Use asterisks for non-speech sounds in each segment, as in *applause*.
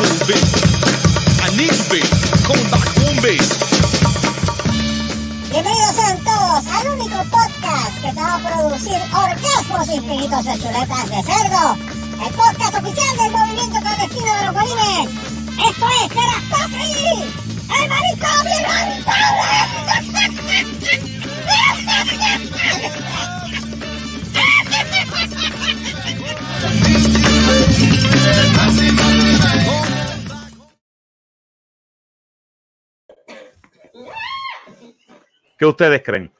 bass. I need bass. Come back home bass. Bienvenidos sean todos al único podcast que te va a producir orgasmos infinitos de chuletas de cerdo. El podcast oficial del movimiento clandestino de los bolines. Esto es Serás Patri, el marico ¿Qué ustedes creen?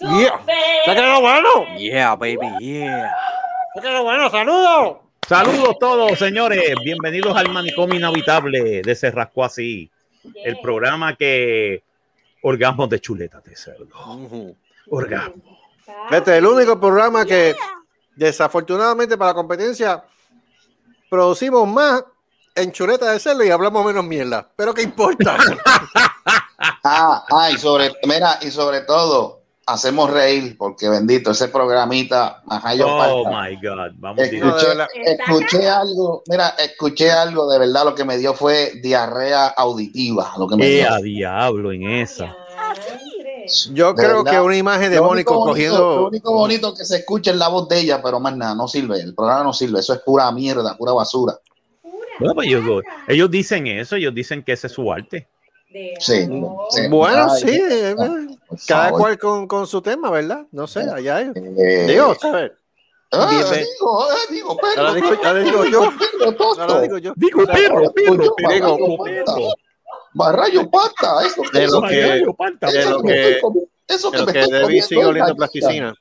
Yeah. ¿Se quedó bueno? Yeah, baby, yeah. ¿Se quedó bueno? ¡Saludos! Saludos todos, señores. Bienvenidos al manicomio inhabitable de Cerrasco así. El programa que orgasmos de chuletas de cerdo. Orgasmo. Este es el único programa que, desafortunadamente para la competencia, producimos más en chuleta de cerdo y hablamos menos mierda. Pero ¿qué importa? *laughs* Ah, ah, y sobre, mira, y sobre todo, hacemos reír, porque bendito, ese programita, ajá, yo Oh falta. my God. Vamos Escuché, verdad. escuché algo, mira, escuché algo, de verdad, lo que me dio fue diarrea auditiva, lo que me ¿Qué dio. a diablo en esa? Yo De creo verdad. que una imagen de Mónico bonito- Lo cogiendo. único bonito que se escucha es la voz de ella, pero más nada, no sirve, el programa no sirve, eso es pura mierda, pura basura. Bueno, pues ellos, ellos dicen eso, ellos dicen que ese es su arte. Sí. sí. Bueno, Ay, sí, eh, cada favor. cual con, con su tema, ¿verdad? No sé, allá es. Eh, Digo, ¿sabes? ah, digo, digo, Ahora digo, ahora digo yo. Ahora digo yo. Digo, perro, perro. Barrayo pata, eso De lo eso que- de lo que que- eso de lo me que estoy sigue oliendo la plasticina.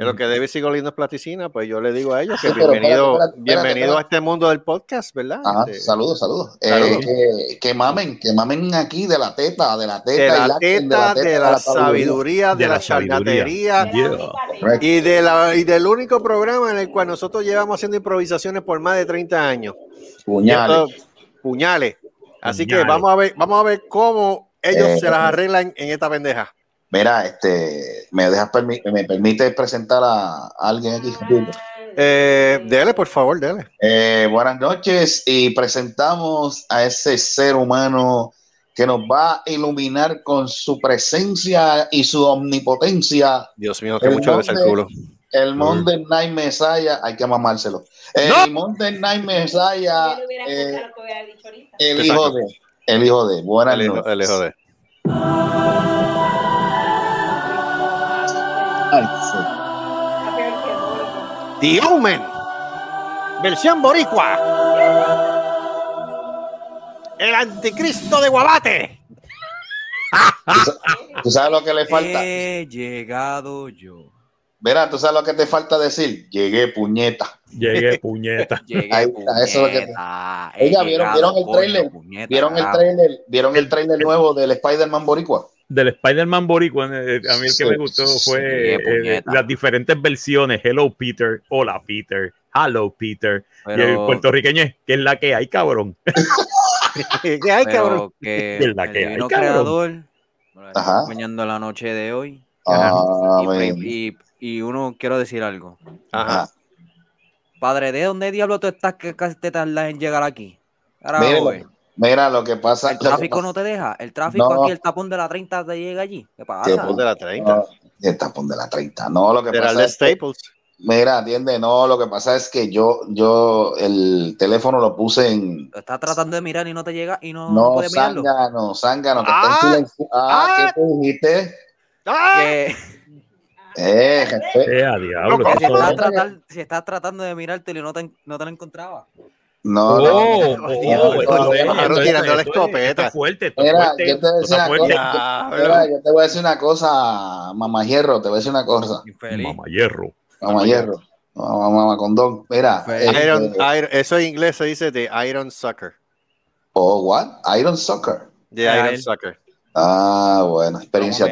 De lo que Debbie sigue oliendo es plasticina, pues yo le digo a ellos que Sí, bienvenido, espérate, espérate, bienvenido espérate. a este mundo del podcast, ¿verdad? Ajá, Este, saludos, saludos. Eh, que, que mamen, que mamen aquí de la teta, de la teta, de y la teta, de la sabiduría. sabiduría, de De la la charlatería Yeah. Y, de la, y del único programa en el cual nosotros llevamos haciendo improvisaciones por más de 30 años. Puñales. Esto- puñales. Así que vamos a ver, vamos a ver cómo ellos Eh. se las arreglan en esta pendeja. Mira, este, me dejas permi- me permite presentar a alguien aquí. Eh, dele, por favor, dele. Eh, buenas noches y presentamos a ese ser humano que nos va a iluminar con su presencia y su omnipotencia. Dios mío, que El mucho besa el culo. El Monday Night Messiah, hay que mamárselo. El Monday Night Messiah, eh, el hijo de, el hijo de, buenas El hijo, noches. el hijo de. The Omen. Versión boricua. El anticristo de Guabate. ¿Tú sabes lo que le falta? He llegado yo. Verá, ¿tú sabes lo que te falta decir? Llegué, puñeta. Llegué, puñeta. *laughs* Llegué, Ahí está, eso es lo que- Oiga, ¿vieron, llegado, ¿vieron el trailer? ¿Vieron el trailer? ¿Vieron el trailer nuevo del Spider-Man Boricua? Del Spider-Man Boricua, eh, a mí el que Sí. me gustó fue Sí, eh, puñeta. las diferentes versiones. Hello Peter, hola Peter, hello Peter. Y el puertorriqueño es, ¿qué es la que hay, cabrón? *laughs* ¿Qué hay, cabrón? que Es la el que hay, cabrón. creador nos está Ajá. acompañando la noche de hoy. Ah, Y, y- y uno, quiero decir algo. Ajá. Padre, ¿de dónde diablo tú estás que casi te tardas en llegar aquí? Carajo, Mira, lo que pasa. El lo que tráfico pasa- no te deja. El tráfico No. aquí, el tapón de la 30 te llega allí. ¿Qué ¿Qué pasa? Después de la 30. No, el tapón de la 30. No, lo que el pasa de es que, Staples. mira, atiende, no, lo que pasa es que yo, yo, el teléfono lo puse en, Estás tratando de mirar y no te llega y no, no no, puedes mirarlo. zángano, zángano, que Ah, está en silencio. Ah, ah. ¿qué tú dijiste? ¡Ah! Que, Eh, jefe. Eh, a diablo. Que estás si estás tratando de mirártelo y no te, no te lo encontraba. No, Oh, no. oh, Diablo, oh, tirando la escopeta. fuerte, esto es Mira, fuerte, yo te fuerte. Voy a decir una cosa, mamá hierro, te voy a decir una cosa. Mamá hierro. mamá hierro, mamá, mamá condón. Mira, este, Iron, Iron- eso en inglés se dice de Iron Sucker. oh, what? Iron Soccer. De Iron. Sucker. Ah, bueno, experiencia.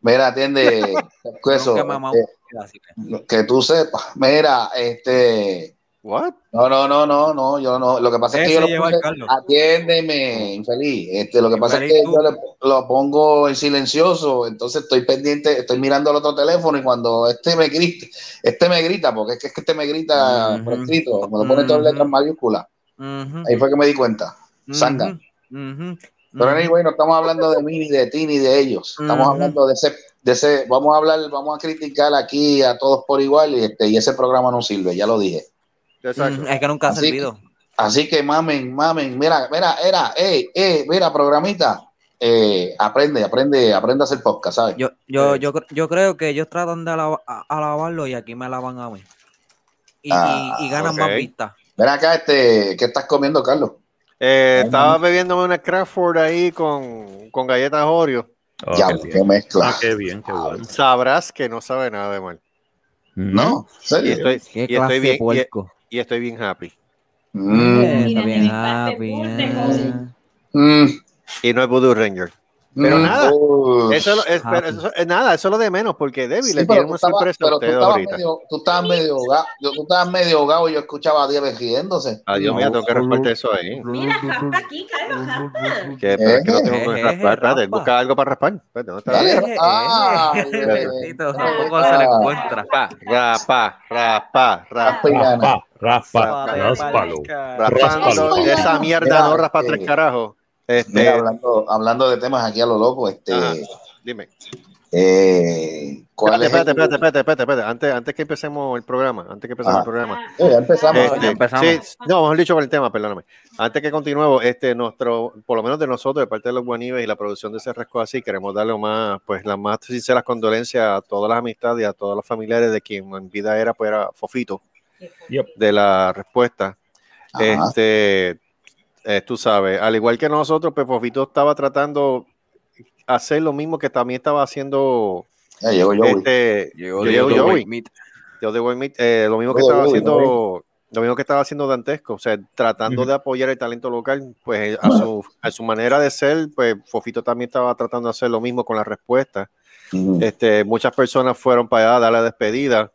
Mira, atiende *laughs* eso, eh, que tú sepas. Mira, este, What? no, no, no, no, no, yo no. Lo que pasa es que yo lo puse, atiéndeme, infeliz. Este, lo que pasa es que tú. yo le- lo pongo en silencioso, entonces estoy pendiente, estoy mirando al otro teléfono y cuando este me grita, este me grita, porque es que, es que este me grita Ujú. por escrito, me lo pone todas las letras Ujú. mayúsculas. Ujú, Ahí fue que me di cuenta. Sanga. Pero anyway, no estamos hablando de mí, ni de ti, ni de ellos. Estamos hablando de ese, de ese, vamos a hablar, vamos a criticar aquí a todos por igual y, este, y ese programa no sirve, ya lo dije. Exacto. Ujú, Es que nunca ha Así servido. Así que mamen, mamen, mira, mira, era, eh, eh, mira, programita, eh, aprende, aprende, aprende a hacer podcast, ¿sabes? Yo, yo, Eh. yo, yo creo que ellos tratan de alabarlo y aquí me alaban a mí. Y, Ah, y- y ganan más vistas. Ven acá, este, ¿qué estás comiendo, Carlos? Eh, Ay, estaba mami. bebiéndome una Crawford ahí con, con galletas Oreo. Oh, ya, qué mezcla. Ah, qué bien, qué bueno. Sabrás que no sabe nada de mal. ¿No? ¿En Y serio? estoy, Qué y clase estoy de bien, y, puerco. Y estoy bien happy. Mm, Mira, bien happy, mm, Y no es Voodoo Ranger. Pero mm, nada, uh, Eso, es pero eso nada, eso es lo de menos, porque Debbie sí, le pero tiene tú una estabas, sorpresa a pero tú estabas ahorita. medio, tú estabas medio ahogado, yo- tú estabas medio ahogado y yo escuchaba a Diego riéndose. Adiós, No. mía, tengo que repartir eso ahí. Mira, raspa aquí, Carlos, raspa. Que, pero es que no tengo Eh, que eh, raspar. Espérate, raspa. busca algo para raspar. ¿dónde está? Eh, ah, eh, eh, eh, tampoco se le ah, encuentra. Rapa, rapa, rapa, rapa. raspa gana. Raspa, raspa, Suave, ráspalo. Raspando esa mierda Mira, no raspa eh, tres carajos. Mira, Este, hablando, hablando de temas aquí a lo loco, este, Ajá. dime. eh, ¿cuál Espérate, es espérate, el- espérate, espérate, espérate, espérate. Antes, antes que empecemos el programa, antes que empecemos Ajá. el programa. Ya empezamos. Este, ya empezamos. sí, no, mejor dicho con el tema, perdóname. Antes que continuemos, este, nuestro, por lo menos de nosotros, de parte de los Guanives y la producción de Cerrasco así, queremos darle más, pues, las más sinceras condolencias a todas las amistades y a todos los familiares de quien en vida era, pues, era Fofito, Yep. de la respuesta. Ajá. Este, eh, tú sabes, al igual que nosotros, pues, Fofito estaba tratando hacer lo mismo que también estaba haciendo, Ya llegó Joey. este, Llegó, Joey. Meat. Yo de eh, lo mismo que estaba haciendo, lo mismo que estaba haciendo Dantesco, o sea, tratando Ujú. de apoyar el talento local, pues a su, a su manera de ser, pues Fofito también estaba tratando de hacer lo mismo con la respuesta. Ujú. Este, muchas personas fueron para allá a dar la despedida.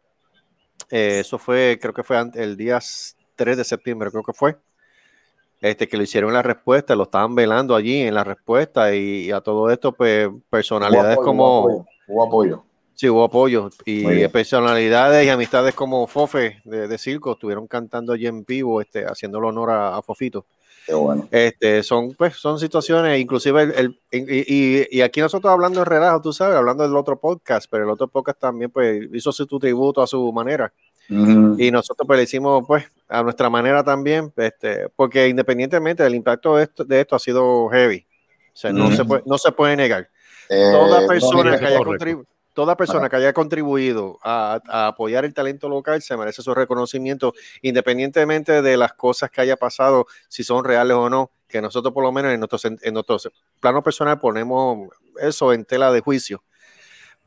Eh, eso fue, creo que fue el día 3 de septiembre, creo que fue. Este, que lo hicieron en la respuesta, lo estaban velando allí en la respuesta y, y a todo esto, pues personalidades Hubo apoyo, como, hubo apoyo, hubo apoyo. Sí, hubo apoyo y personalidades y amistades como Fofe de, de Circo estuvieron cantando allí en vivo, este, haciéndole honor a, a Fofito. Qué bueno. Este, son, pues, son situaciones, inclusive el, el- y, y- y aquí nosotros hablando de relajo, tú sabes, hablando del otro podcast, pero el otro podcast también pues hizo su tributo a su manera Y nosotros pues le hicimos pues a nuestra manera también, este, porque independientemente del impacto de esto, de esto ha sido heavy, o sea, no, se puede, no se puede negar. Eh, toda persona que haya contribu- toda persona que haya contribuido a, a apoyar el talento local se merece su reconocimiento independientemente de las cosas que haya pasado si son reales o no que nosotros por lo menos en nuestro, en nuestro plano personal ponemos eso en tela de juicio.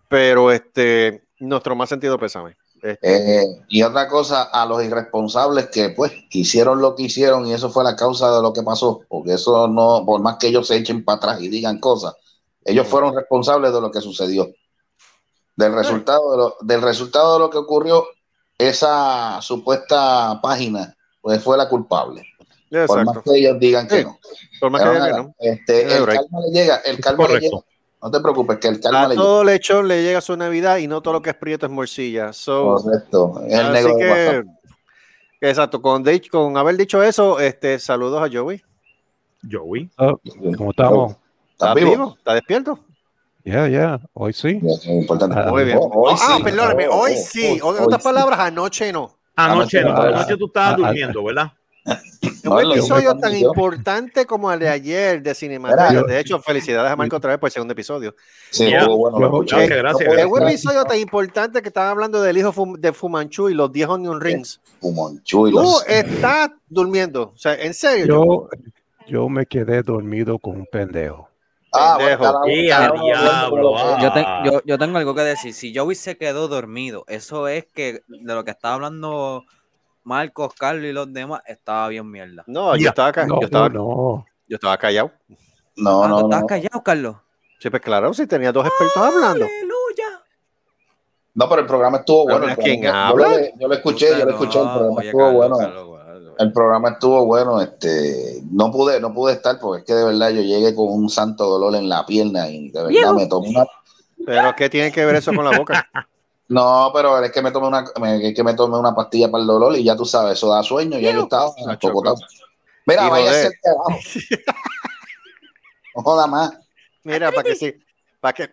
Pero este nuestro más sentido pésame Este, Eh, y otra cosa, a los irresponsables que pues hicieron lo que hicieron y eso fue la causa de lo que pasó, porque eso no, por más que ellos se echen para atrás y digan cosas, ellos fueron responsables de lo que sucedió. Del resultado de lo, del resultado de lo que ocurrió, esa supuesta página, pues fue la culpable. Por más que ellos digan que Sí, no. por más Pero que digan que nada, no. este, Tiene el break. calma le llega, el calma le correcto. llega. No te preocupes, que el calma a le llega. todo lechón le llega su navidad y no todo lo que es prieto es morcilla so, Correcto. Es el Así negro de que, WhatsApp. exacto, con, de- con haber dicho eso, este, saludos a Joey. Joey. ¿Cómo estamos? ¿Estás vivo? ¿Estás despierto? Ya, ya, hoy sí. Ya, eso es importante. Ah, Muy bien. Oh, hoy ah, sí. perdóname, Oh, hoy oh, sí. oh, en hoy otras sí. palabras, anoche no. Anoche no, Ah, anoche tú estabas ah, durmiendo, ¿verdad? No, un episodio tan importante como el de ayer de Cinemateria. Mira, De hecho, felicidades a Marco otra vez por el segundo episodio. Sí, estuvo bueno. Gracias, Es un episodio tan importante que estaban hablando del hijo Fum- de Fumanchu y los 10 Onion Rings. Fumonchu y Tú los- estás durmiendo. O sea, en serio. Yo, yo me quedé dormido con un pendejo. Ah, ah. que- Yo, te- yo, yo tengo algo que decir. Si Joey se quedó dormido, eso es que de lo que estaba hablando Marcos, Carlos y los demás, estaba bien mierda. No, yo estaba, ca- No, yo estaba, no. yo estaba callado. No, Ah, ¿tú no, estabas no. callado, Carlos? Sí, pues claro, si tenía dos expertos hablando. ¡Aleluya! No, pero el programa estuvo Pero bueno. ¿quién habla? Yo, lo, yo lo escuché, yo lo escuché, el programa Oye, estuvo Carlos, bueno. Carlos. El programa estuvo bueno, este, no pude, no pude estar porque es que de verdad yo llegué con un santo dolor en la pierna y de verdad me tomé una, Pero ¿qué tiene que ver eso con la boca? *laughs* no, pero es que me tomé una, me- es que me tomé una pastilla para el dolor y ya tú sabes, eso da sueño, ya yo estaba. Mira, vaya a ser abajo. *laughs* No joda más. Mira, para que sí. Para que.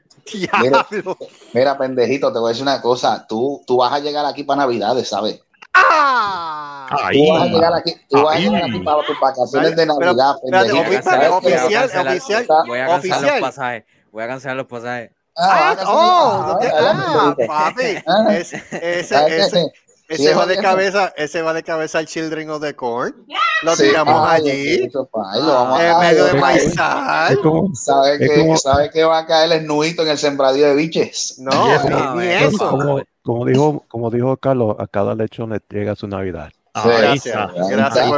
Mira. *laughs* Mira, pendejito, te voy a decir una cosa. Tú, tú vas a llegar aquí para Navidades, ¿sabes? ¡Ah! Ahí. Tú vas a llegar aquí, tú vas a llegar aquí para tus vacaciones de Pero, Navidad, espérate, pendejito. ofi- ¿sabes qué? oficial, Voy a cancelar- oficial, Voy a cancelar los pasajes. Voy a cancelar los pasajes. Ah, Ah, oh, no ah, papi. *laughs* Ah. Es- ese, ¿Sabes qué? ese, Sí, ese va de cabeza, ese va de cabeza al Children of the Corn. Lo Sí, tiramos ay, allí. eso, pa, ahí lo vamos En a- medio de ay, como, ¿Sabe que, como- sabe que va a caer el nudito en el sembradío de biches? No, no, ni eh, eso. como, como dijo, como dijo Carlos, a cada lechón le llega su Navidad. Ahí Gracias, está. gracias por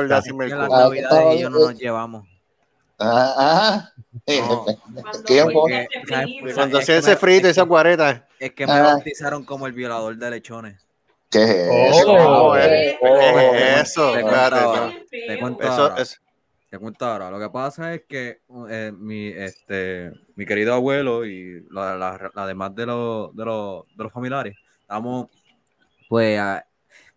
que el las. Ah, navidades y yo no nos llevamos. Ah, ah. No. *laughs* ¿Qué Porque, ¿sabes? Porque Cuando Es hacía que ese me- frito y es esa guareta. Es que me Ah. bautizaron como el violador de lechones. ¿Qué es eso? Oh, eh, Oh, eh, eso, Te espérate, cuento ahora, Te cuento Eso ahora. es. Te cuento ahora. Lo que pasa es que eh, mi, este, mi querido abuelo y la, la- la demás de los, de, los, de los familiares, estamos, pues, a-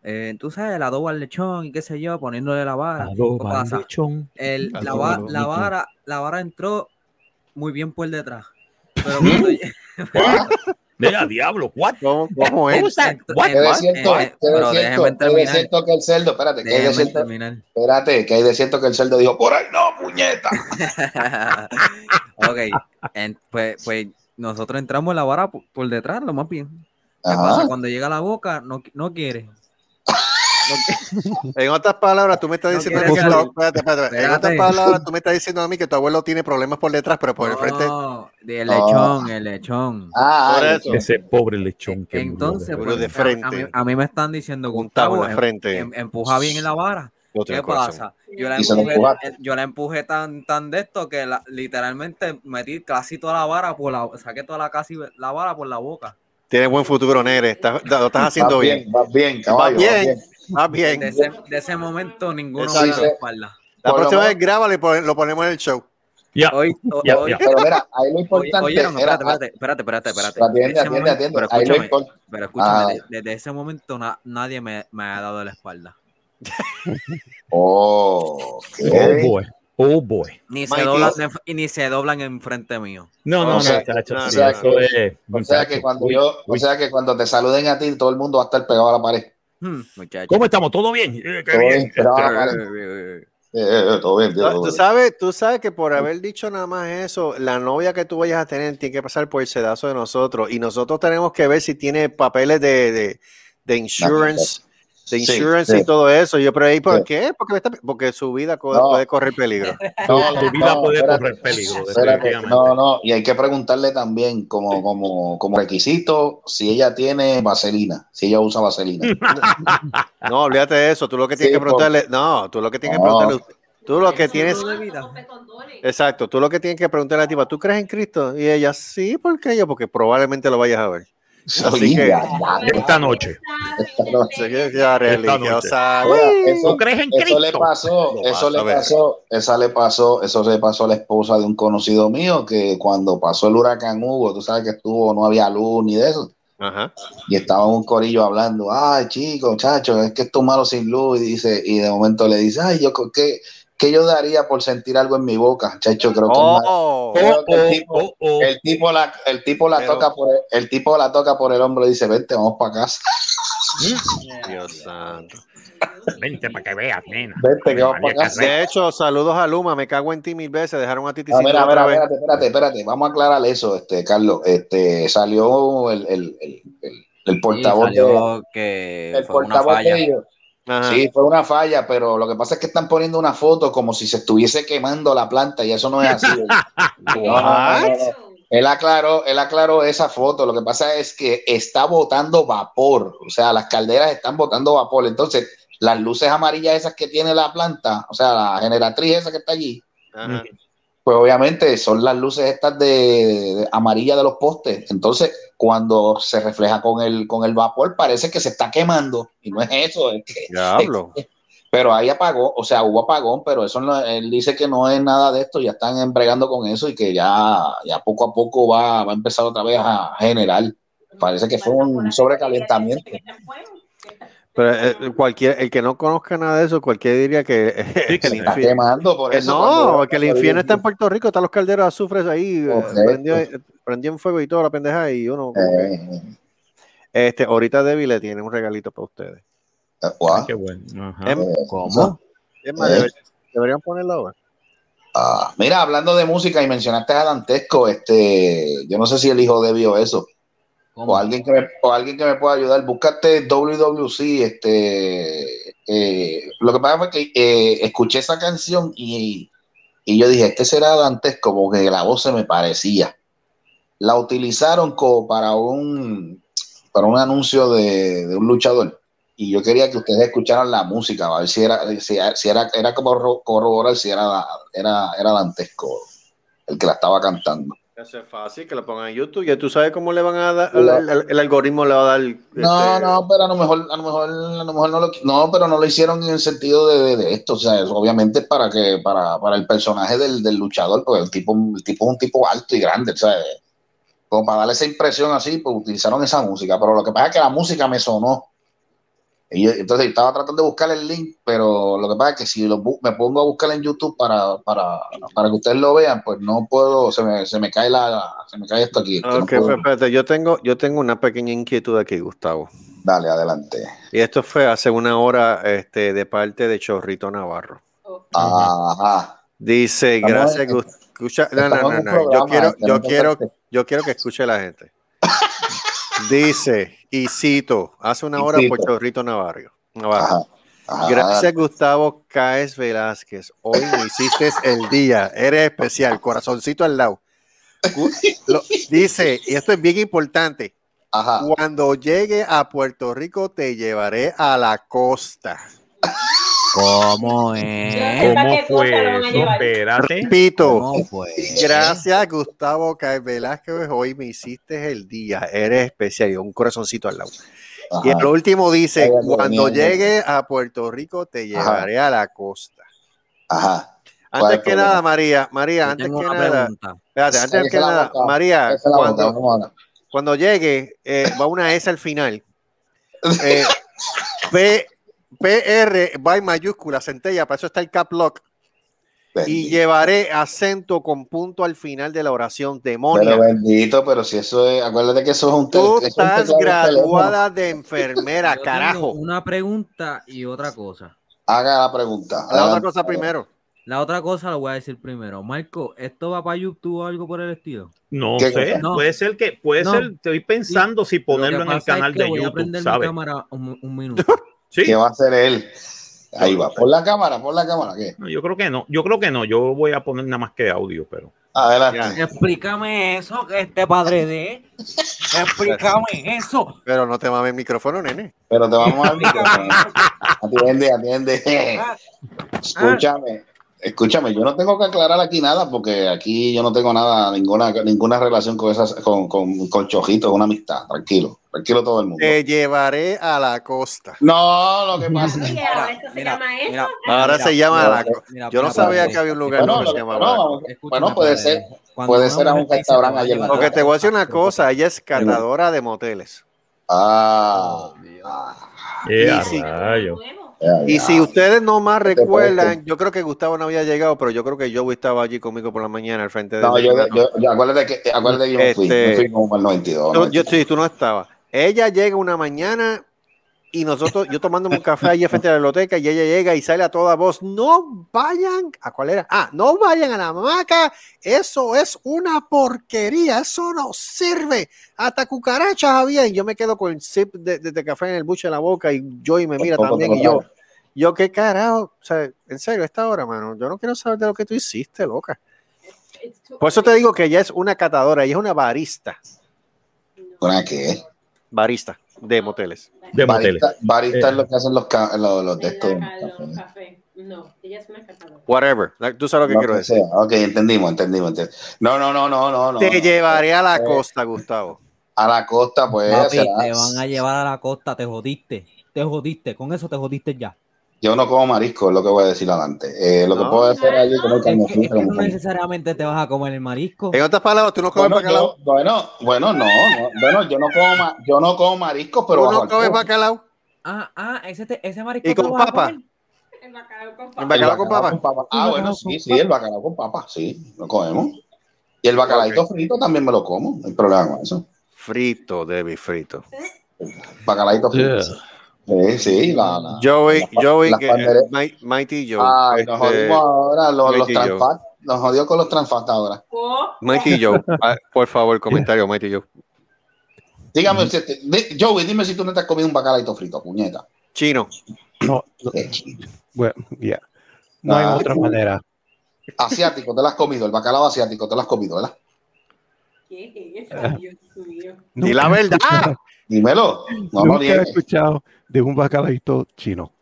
eh, tú sabes, el adobo al lechón y qué sé yo, poniéndole la vara. ¿Qué pasa? lechón. El, la, Adobo va- al la lechón. vara, la vara entró muy bien por detrás. Pero cuando Mira, *laughs* diablo, what? ¿Cómo, cómo es? ¿Cómo está? What? ¿Qué de en- cierto? eh, ¿Qué de pero cierto? déjeme ¿Qué de terminar. cierto que el cerdo? Espérate, ¿qué de Déjeme cierto? terminar. Espérate, que hay de cierto que el cerdo dijo, por ahí no, puñeta. *laughs* ok, en- pues, pues nosotros entramos en la vara por, por detrás, lo más bien. ¿Qué Ajá. pasa? Cuando llega a la boca, no, no quiere. No *laughs* En otras palabras, tú me estás No diciendo espérate, espérate. En otras palabras, tú me estás diciendo a mí que tu abuelo tiene problemas por detrás, pero por el frente. No, el lechón, el lechón. Ah, Por ay, eso. Ese pobre lechón que Entonces, Pero pues, de a- frente. A, mí, a mí me están diciendo, Gustavo, em- frente. em- empuja bien en la vara. ¿Qué pasa? Yo la empujé, eh, yo la empujé tan, tan de esto que la- literalmente metí casi toda la vara por la, saqué toda la casi la vara por la boca. Tienes buen futuro, Nere. Estás- lo estás haciendo vas bien. bien, vas bien, caballo, bien. vas bien. Más bien. De ese, de ese momento ninguno Exacto. me la espalda. La Por lo próxima vez grábalo y lo ponemos en el show. Ya, Hoy, o- Ya, hoy- ya. Pero mira, ahí lo *laughs* oye- importante era... espérate, espérate, espérate, espérate, espérate. Atiende, atiende, momento- atiende. Pero Ahí lo escúchame, pero escúchame, Ah. desde ese momento na- nadie me, me ha dado la espalda. *laughs* Oh, oh boy, oh boy. Ni se, doblan, ni se doblan en frente mío. No, no, O sea, no, chacho. O sea que cuando yo, o sea que cuando te saluden a ti, todo el mundo va a estar pegado a la pared. Hmm, muchacho. ¿Cómo estamos? ¿Todo bien? Eh, qué Todo bien. Eh, Eh, eh, todo tío, Tú, todo tú bien. sabes, tú sabes que por haber dicho nada más eso, la novia que tú vayas a tener tiene que pasar por el sedazo de nosotros y nosotros tenemos que ver si tiene papeles de, de, de insurance, de insurance sí. y todo eso. Yo, pero ahí, ¿por Sí. qué? Porque, porque su vida co- No. puede correr peligro. *laughs* No, Tu vida no, puede espérate, correr peligro, espérate. No, no, y hay que preguntarle también como, como, como requisito si ella tiene vaselina, si ella usa vaselina. *laughs* No, olvídate de eso. Tú lo que tienes Sí, que preguntarle, no, tú lo que tienes que preguntarle, tú lo que tienes, exacto, tú lo que tienes que preguntarle a la tipa, ¿tú crees en Cristo? Y ella, sí, ¿por qué yo? Porque probablemente lo vayas a ver. Así que- Esta noche. Que ya religiosa. ¿Tú crees en eso le pasó, eso le pasó, esa le pasó, eso le pasó a la esposa de un conocido mío que cuando pasó el huracán Hugo, tú sabes que estuvo, no había luz ni de eso. Ajá. y estaba un corillo hablando, ay chico, muchacho, es que esto es malo sin luz, y dice, y de momento le dice, ay, yo ¿qué, qué yo daría por sentir algo en mi boca, chacho, creo que, es más- Oh, creo que el, Oh, tipo, oh, oh. el tipo la, el tipo la Pero- toca por el, el tipo la toca por el hombro y dice, vente, vamos para casa, *laughs* Dios santo. Vente para que veas, nena. vente que vamos para casa. De hecho, saludos a Luma, me cago en ti mil veces, dejaron a Titi sin mira, mira, espérate, espérate, espérate, vamos a aclarar eso, este, Carlos, este, salió el, el, el, el, el Sí, portavoz de, que el portavoz falla. de ellos, Ajá. Sí, fue una falla, pero lo que pasa es que están poniendo una foto como si se estuviese quemando la planta y eso no es así. *laughs* No, no. Él aclaró, él aclaró esa foto. Lo que pasa es que está botando vapor, o sea, las calderas están botando vapor. Entonces, las luces amarillas esas que tiene la planta, o sea, la generatriz esa que está allí, Ajá. Pues obviamente son las luces estas de, de amarilla de los postes. Entonces, cuando se refleja con el, con el vapor, parece que se está quemando. Y no es eso, es que *laughs* Diablo. *laughs* pero ahí apagó, o sea, hubo apagón, pero eso no, él dice que no es nada de esto, ya están embregando con eso y que ya, ya poco a poco va, va a empezar otra vez a generar. Parece que fue un sobrecalentamiento. Pero eh, cualquier, el que no conozca nada de eso, cualquiera diría que *laughs* Sí, que el está quemando por que eso. no, cuando- que el infierno está en Puerto Rico, están los calderos de azufres ahí, eh, prendió, prendió en fuego y toda la pendeja y uno que, Eh, este, ahorita Debbie le tiene un regalito para ustedes. eh, guau. Qué bueno. Ajá. Es, ¿Cómo? es más, Eh. deber- deberían ponerlo ahora. Ah, mira, hablando de música y mencionaste a Dantesco, este, yo no sé si el hijo de vio eso. O alguien que me, o alguien que me pueda ayudar, búscate WWC, este, eh, lo que pasa fue que eh, escuché esa canción y, y yo dije, este será Dantesco, porque la voz se me parecía. La utilizaron como para un, para un anuncio de, de un luchador. Y yo quería que ustedes escucharan la música, a ver si era, si, si era, era como ro- corroborar si era, era, era Dantesco el que la estaba cantando. Eso es fácil, que lo pongan en YouTube. Ya tú sabes cómo le van a dar, el, el- el algoritmo le va a dar. No, este, no, pero a lo mejor, a lo mejor, a lo mejor no lo, no, pero no lo hicieron en el sentido de, de- de esto, o sea, es obviamente para que, para, para el personaje del, del luchador, porque el tipo, el tipo es un tipo alto y grande, o sea, como para darle esa impresión así, pues utilizaron esa música, pero lo que pasa es que la música me sonó. Y yo- entonces estaba tratando de buscar el link, pero lo que pasa es que si lo me pongo a buscar en YouTube para, para, para que ustedes lo vean, pues no puedo, se me, se me cae la, se me cae esto aquí. no Ok, puedo- pues, espérate, yo tengo, yo tengo una pequeña inquietud aquí, Gustavo. Dale, adelante. Y esto fue hace una hora este, de parte de Chorrito Navarro. Ajá. Dice, Estamos gracias, en- Gus- escucha, no, no, no, no, yo quiero, yo no quiero, yo quiero que escuche la gente. Dice, y cito, hace una hora por cito. Chorrito Navarro. Navarro. Ajá. Ajá. Gracias, Gustavo Caes Velázquez. Hoy me hiciste el día. Eres especial. Corazoncito al lado. Lo- dice, y esto es bien importante. Ajá. Cuando llegue a Puerto Rico, te llevaré a la costa. ¿Cómo es? ¿Para ¿Cómo fue eso? Espérate. Repito, gracias, Gustavo Caes Velázquez. Hoy me hiciste el día. Eres especial. Y un corazoncito al lado. Y el último dice, Ay, cuando llegue a Puerto Rico, te llevaré a la costa. Ajá. ¿Cuál Antes que problema? nada, María, María, Yo antes que nada, espérate, antes que nada, boca. María, cuando, cuando llegue, eh, va una S al final. *laughs* Eh, P, PR en mayúscula, centella, para eso está el cap lock. Y Bendito. llevaré acento con punto al final de la oración, Pero demonia. bendito, pero si eso es, acuérdate que eso es un Tú un estás graduada de enfermera, Yo tengo carajo. Una pregunta y otra cosa. Haga la pregunta. La otra cosa primero. La otra cosa lo voy a decir primero. Marco, ¿esto va para YouTube o algo por el estilo? No ¿Qué sé? No. puede ser que, puede No. ser, estoy pensando si ponerlo Lo en el pasa es canal que de voy a YouTube, prender mi ¿sabes? cámara un, un minuto. *laughs* Sí, ¿Qué va a hacer él? Ahí va. Por la cámara, por la cámara. ¿Qué? No, yo creo que no, yo creo que no, yo voy a poner nada más que audio, pero Adelante. Explícame eso, que este padre de. Explícame eso. Pero no te mames el micrófono, nene. Pero te vamos a dar micrófono. *laughs* Atiende, atiende. Escúchame. Escúchame, yo no tengo que aclarar aquí nada porque aquí yo no tengo nada, ninguna, ninguna relación con esas, con, con, con Chojito, es una amistad. Tranquilo, tranquilo todo el mundo. Te llevaré a la costa. No, lo que pasa es Oye, ahora se llama eso. mira, Ahora mira, se llama mira, la costa. mira, Yo no mira, sabía que había un lugar Bueno, donde lo se que- llamaba Escúchame, bueno, puede padre. ser, puede ser a un restaurante "Te voy a allí en la llevar Porque te voy a decir una costa", cosa, ella es catadora de moteles. Ah, eh, a Y ya, Y ya. si ustedes no más recuerdan, yo creo que Gustavo no había llegado, pero yo creo que Joey estaba allí conmigo por la mañana al frente de No, yo, yo, yo- acuérdate que, acuérdate que yo me fui, Este- me fui como el 92. Tú- ¿no? yo sí, tú no estabas. Ella llega una mañana y nosotros, yo tomándome un café allí frente a la biblioteca y ella llega y sale a toda voz, no vayan, ¿a cuál era? Ah, no vayan a la hamaca, eso es una porquería, eso no sirve. Hasta cucarachas había y yo me quedo con el sip de, de- de café en el buche en la boca y Joey me mira también y yo. Yo qué carajo, o sea, en serio, a esta hora, mano, yo no quiero saber de lo que tú hiciste, loca. Por eso te digo que ella es una catadora, ella es una barista, ¿Una qué? barista de moteles. De moteles. Barista, barista Eh. es lo que hacen los, ca- los, los de De estos. la- los cafés. No, ella es una catadora. Whatever, like, tú sabes lo que Lo quiero que decir. sea. Ok, entendimos, entendimos, entendimos. No, no, no, no, no. no Te no. llevaré a la Eh, costa, Gustavo. A la costa, pues. Papi, te van a llevar a la costa, te jodiste. Te jodiste, con eso te jodiste ya. Yo no como marisco, es lo que voy a decir adelante. Eh, lo que puedo hacer allí Es que, es que no necesariamente te vas a comer el marisco. En otras palabras, tú no comes Bueno, bacalao. yo, bueno, bueno, no, no, bueno, yo no como, yo no como mariscos, pero Tú no comes bacalao. ah, ah, ese, te- ese marisco. ¿Y con papa? El bacalao con El papa. bacalao con papa. Ah, bueno, sí, sí, el bacalao con papa, sí, lo comemos. Y el bacalaito frito también me lo como, no hay problema con eso. Frito, Debbie, frito. Bacalaito frito. Sí, sí, la, la- Joey, la- Joey, que-. Mi- Mighty Joe. Ay, nos este, jodimos ahora, los, los nos jodió con los transfat ahora. Oh, Mighty Joe. Ah, Por favor, comentario, Mighty Joe. Dígame, usted, di- Joey, dime si tú no te has comido un bacalaito frito, puñeta. Chino. No, no, Eh, chino. bueno, ya. No hay Ah. otra manera. Asiático, te lo has comido, el bacalao asiático, te lo has comido, ¿verdad? ¿qué es eso? Dios mío. Y la verdad. ¡Ah! Dímelo, no lo Nunca he escuchado de un bacalaito chino.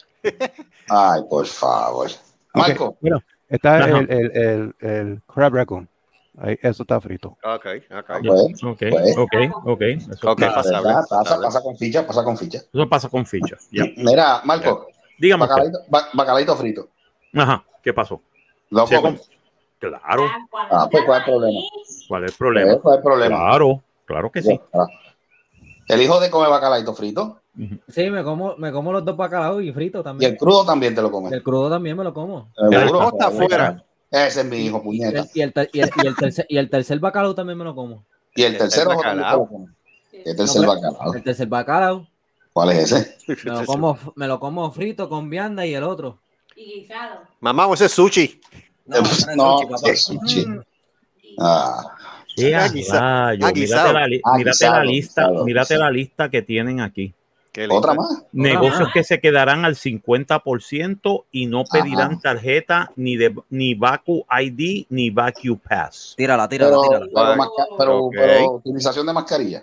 Ay, por favor. Marco, Bueno, está el, el, el, el crab raccoon. Ahí, eso está frito. Ok, ok. pues, Ok, Pues. ok, ok. Eso, Ok, pasa, pasa, pasable. pasa con ficha, pasa con ficha. eso pasa con ficha. Ya. Mira, Marco, Dígame. usted. bacalaito, ba- bacalaito frito. Ajá, ¿qué pasó? Lo comes. Claro, Ah, pues, ¿cuál es el problema? ¿cuál es el problema? ¿Cuál es el problema? Claro, claro que sí. Ah. El hijo de come bacalaito frito Sí, me como, me como los dos bacalaos y frito y el también. crudo también te lo comes. El crudo también me lo como. El El crudo, está afuera. Ese es mi hijo, puñeta. y el y el- y el tercer, y el tercer bacalao también me lo como. Y el tercero El ojo también te bacalao. El tercer bacalao. El tercer bacalao ¿Cuál es ese? me lo como, me lo como frito con vianda y el otro. Y guisado. Mamá, ese es sushi. No, no *laughs* es No, sushi, papá. es sushi. Mm. Ah, ¡Qué Ah, guisa- rayo! ah, Mírate la, Ah, mírate la lista, mírate la lista que tienen aquí. ¿Otra más? Negocios más. que se quedarán al 50% y no pedirán Ajá. tarjeta ni de ni Baku ID ni Vacu Pass. Tírala, tírala, Pero, tírala. pero, masca- pero, Ok. pero utilización de mascarilla.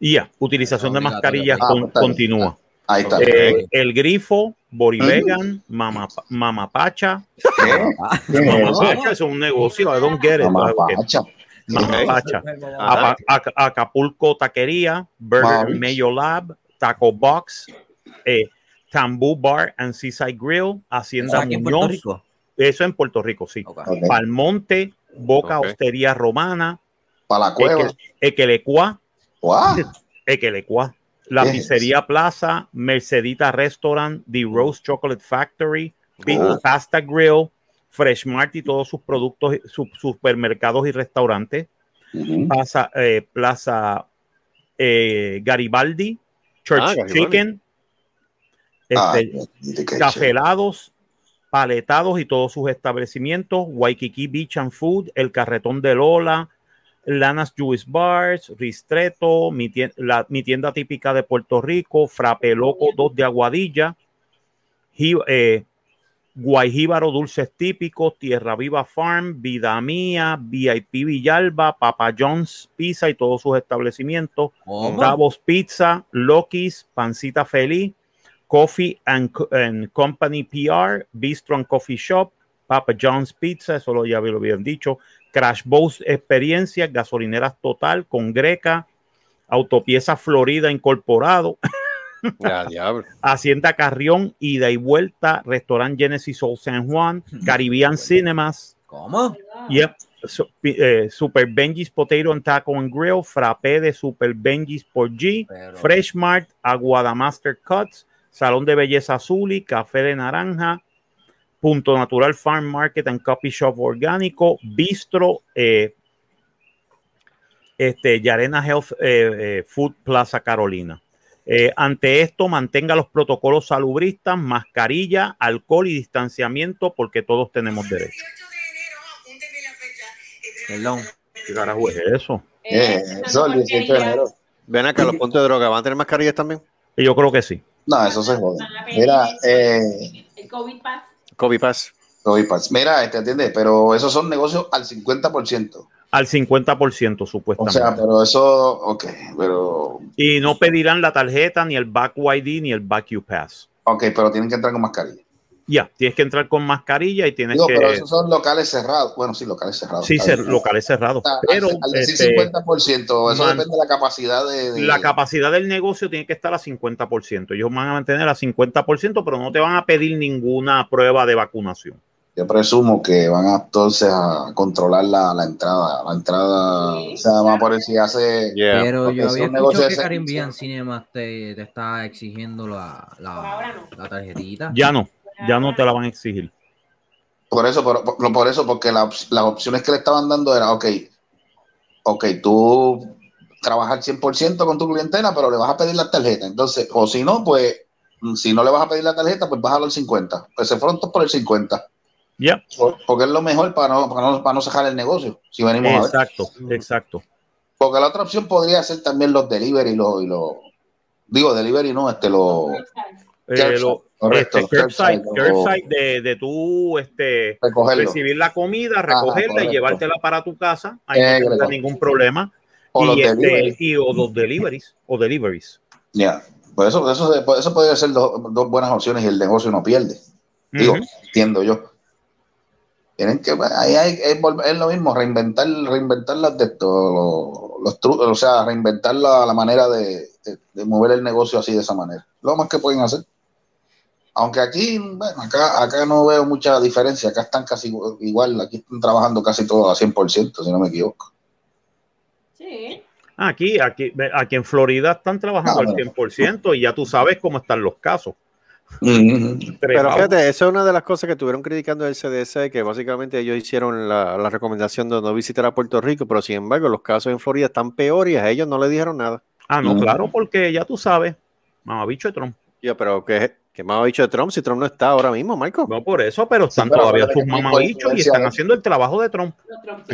Ya, utilización de mascarillas Ah, con- pues está bien. continúa. Ahí está. Eh, el grifo, Borivegan, Mama, Mamapacha. ¿Qué es eso? Mamapacha es un negocio, I don't get it. Mamapacha. Ajá. Apa- Ac- Acapulco Taquería, Burger. Mayo Lab, Taco Box, eh, Tamboo Bar and Seaside Grill, ¿Eso Hacienda aquí en Puerto Muñoz. Rico? Eso en Puerto Rico, sí. Palmonte, Boca Ok. Hostería Romana, Para la cueva. Eque- Equelecua, Guau. Equelecua, La ¿Qué es Pizzería Plaza, Mercedita Restaurant, The Rose Chocolate Factory, Big Oh. Pasta Grill, Fresh Mart y todos sus productos, sus supermercados y restaurantes. Plaza, eh, Plaza eh, Garibaldi, Church Ah, Garibaldi. Ah, Chicken, este, cafelados, paletados y todos sus establecimientos, Waikiki Beach and Food, El Carretón de Lola, Lanas Jewish Bars, Ristreto, mi tienda, la, mi tienda típica de Puerto Rico, Frappe Loco 2 de Aguadilla, eh, Guayjíbaro Dulces Típicos, Tierra Viva Farm, Vida Mía, VIP Villalba, Papa John's Pizza y todos sus establecimientos, ¿Cómo? Davos Pizza, Loki's, Pancita Feliz, Coffee and, Co- and Company PR, Bistro and Coffee Shop, Papa John's Pizza, eso lo ya lo habían dicho, Crash Bows Experiencias, Gasolineras Total, con Greca, Autopieza Florida Incorporado, Ya, diablo. Hacienda Carrión, Ida y Vuelta, Restaurant Genesis Soul San Juan, Caribbean Cinemas, ¿Cómo? Yep. Eh, Super Benji's Potato and Taco and Grill, Frappé de Super Benji's por G, Pero- Fresh Mart, Aguada Master Cuts, Salón de Belleza Azuli, Café de Naranja, Punto Natural Farm Market and Coffee Shop Orgánico, Bistro, eh, este, Yarena Health eh, eh, Food Plaza Carolina. Eh, ante esto, mantenga los protocolos salubristas, mascarilla, alcohol y distanciamiento, porque todos tenemos derecho. Perdón. ¿Qué carajo es eso? Eh, eso el 18 de enero. Ven acá, los puntos de droga, ¿van a tener mascarillas también? Yo creo que sí. No, eso se jode. Mira, eh, El COVID Pass. COVID Pass. Covid Pass. Mira, este atiende, pero esos son negocios al 50%. Al 50% O supuestamente. sea, pero eso, ok, pero, y no pedirán la tarjeta, ni el back ID, ni el back pass. ok, pero tienen que entrar con mascarilla. Ya, tienes que entrar con mascarilla y tienes Digo, que. pero esos son locales cerrados. Bueno, sí, locales cerrados. sí, bien. locales cerrados. O sea, Pero al, al decir este, 50%, eso man- depende de la capacidad de. de- la capacidad del negocio tiene que estar a 50%. Ellos van a mantener a 50%, pero no te van a pedir ninguna prueba de vacunación. Yo presumo que van a, entonces a controlar la, la entrada. La entrada, o sea, vamos a poner si hace. Yeah. Pero yo había escuchado que Caribbean. Cinemas te, te está exigiendo la, la, no. la tarjetita. Ya no, ya no te la van a exigir. Por eso, por, por- por eso, porque las opciones que le estaban dando era, ok, ok, tú trabajar 100% con tu clientela, pero le vas a pedir la tarjeta. Entonces, o si no, pues, si no le vas a pedir la tarjeta, pues bájalo al 50. Pues se fueron todos por el 50. Ya, Por- Porque es lo mejor para no, para no, para no sacar el negocio, si venimos a ver. exacto, exacto. Porque la otra opción podría ser también los delivery y los, y los digo, delivery no, este, los Eh, lo- correcto, este, curbside, curbside, de, de tú este, recogerlo. recibir la comida, recogerla y llevártela para tu casa. Ahí no Negro. tendrá ningún problema. O los y, este, y o los deliveries o deliveries. Ya, Por eso, eso, por eso podría ser dos, dos buenas opciones y el negocio no pierde. Digo, entiendo yo. Tienen que, ahí hay, es, lo mismo, reinventar, reinventar las de esto, los, los tru- o sea, reinventar la, la manera de, de- de mover el negocio así de esa manera. Lo más que pueden hacer. Aunque aquí, bueno, acá, acá no veo mucha diferencia, acá están casi igual, aquí están trabajando casi todos a 100%, si no me equivoco. Sí. Aquí, aquí, aquí en Florida están trabajando No, al 100% y ya tú sabes cómo están los casos. Pero fíjate, eso es una de las cosas que estuvieron criticando el CDC, que básicamente ellos hicieron la, la recomendación de no visitar a Puerto Rico, pero sin embargo los casos en Florida están peores y a ellos no le dijeron nada. Ah, no, claro, porque ya tú sabes, mamabicho de Trump. Yo, pero ¿qué, qué más ha dicho de Trump si Trump no está ahora mismo, Marco? No por eso, pero están pero todavía sus que mamabichos y están haciendo el trabajo de Trump.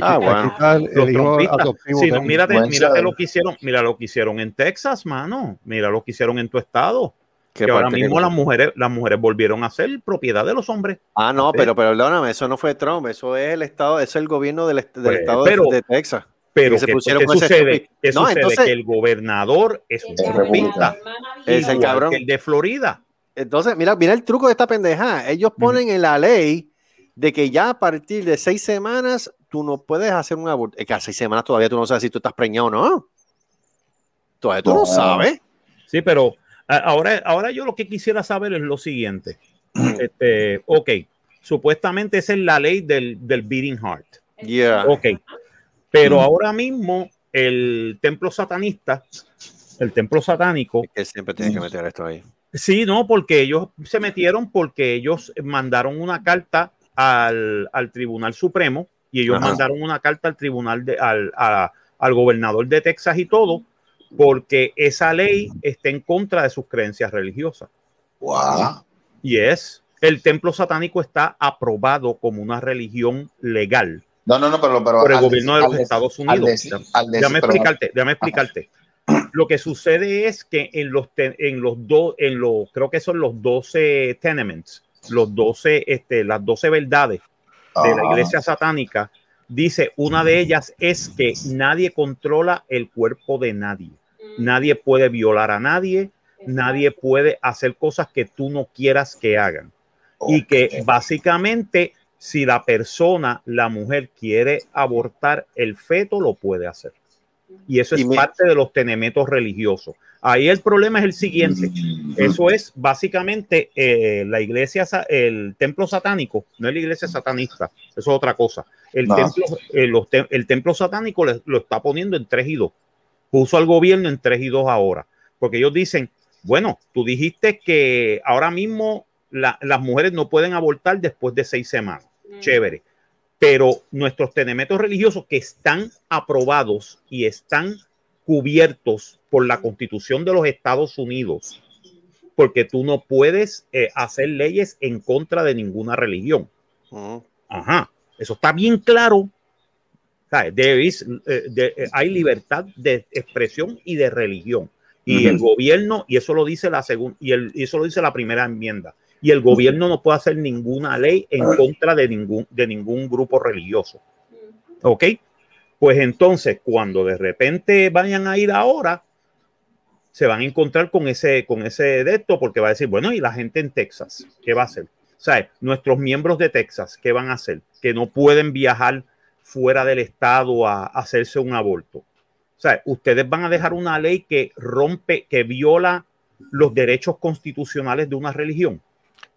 Ah, bueno. Los trumpistas. Sí, no, mírate, mírate lo que hicieron, mira lo que hicieron en Texas, mano. Mira lo que hicieron en tu estado. ¿Qué Que ahora mismo las mujeres, las mujeres volvieron a ser propiedad de los hombres. Ah, no, Sí. pero perdóname, eso no fue Trump, eso es el estado, eso es el gobierno del, del Pues, estado de- pero- de, Texas. Pero Que se ¿qué, sucede? ¿Qué No, sucede? entonces- que el gobernador es un mamá, Es el cabrón. que el de Florida. Entonces, mira, mira el truco de esta pendeja. Ellos ponen en la ley de que ya a partir de seis semanas tú no puedes hacer un aborto. Es que a seis semanas todavía tú no sabes si tú estás preñado o no. Todavía tú no, No. sabes. Sí, pero ahora, ahora yo lo que quisiera saber es lo siguiente. Este, ok, supuestamente esa es la ley del, del beating heart. Yeah. Ok, pero Mm. ahora mismo el templo satanista, el templo satánico, Es que siempre tienen que meter esto ahí. sí, no, porque ellos se metieron porque ellos mandaron una carta al, al Tribunal Supremo y ellos Ajá. mandaron una carta al Tribunal de, al, a- al gobernador de Texas y todo, porque esa ley está en contra de sus creencias religiosas. Guau. Y es, el templo satánico está aprobado como una religión legal No, no, no, pero, pero por el gobierno de los decir- Estados Unidos. decir- Déjame explicarte, déjame explicarte. Lo que sucede es que en los, en los dos, en los, creo que son los 12 tenements, los 12, este, las 12 verdades de la iglesia satánica, dice, una de ellas es que nadie controla el cuerpo de nadie. Mm. Nadie puede violar a nadie, nadie puede hacer cosas que tú no quieras que hagan. Y que básicamente, si la persona, la mujer quiere abortar el feto, lo puede hacer. Y eso es Y me- parte de los tenemetos religiosos. Ahí el problema es el siguiente. Mm. Eso es básicamente eh, la iglesia, el templo satánico, no es la iglesia satanista, eso es otra cosa. El, No. templo, eh, los te- el templo satánico le- lo está poniendo en 3 y 2. Puso al gobierno en 3 y 2 ahora. Porque ellos dicen, bueno, tú dijiste que ahora mismo la- las mujeres no pueden abortar después de seis semanas. Mm. Chévere. Pero nuestros tenemetos religiosos que están aprobados y están cubiertos por la constitución de los Estados Unidos, porque tú no puedes eh, hacer leyes en contra de ninguna religión. Ujú. Ajá, eso está bien claro. ¿Sabes? There is, eh, de- eh, hay libertad de expresión y de religión. Y el gobierno, y eso lo dice la segunda, y, el- y eso lo dice la primera enmienda. Y el gobierno no puede hacer ninguna ley en contra de ningún, de ningún grupo religioso. ¿Ok? Pues entonces, cuando de repente vayan a ir ahora, se van a encontrar con ese, con ese de esto, porque va a decir, bueno, y la gente en Texas, ¿qué va a hacer? O sea, nuestros miembros de Texas, ¿qué van a hacer? Que no pueden viajar fuera del estado a, a hacerse un aborto. O sea, ustedes van a dejar una ley que rompe, que viola los derechos constitucionales de una religión.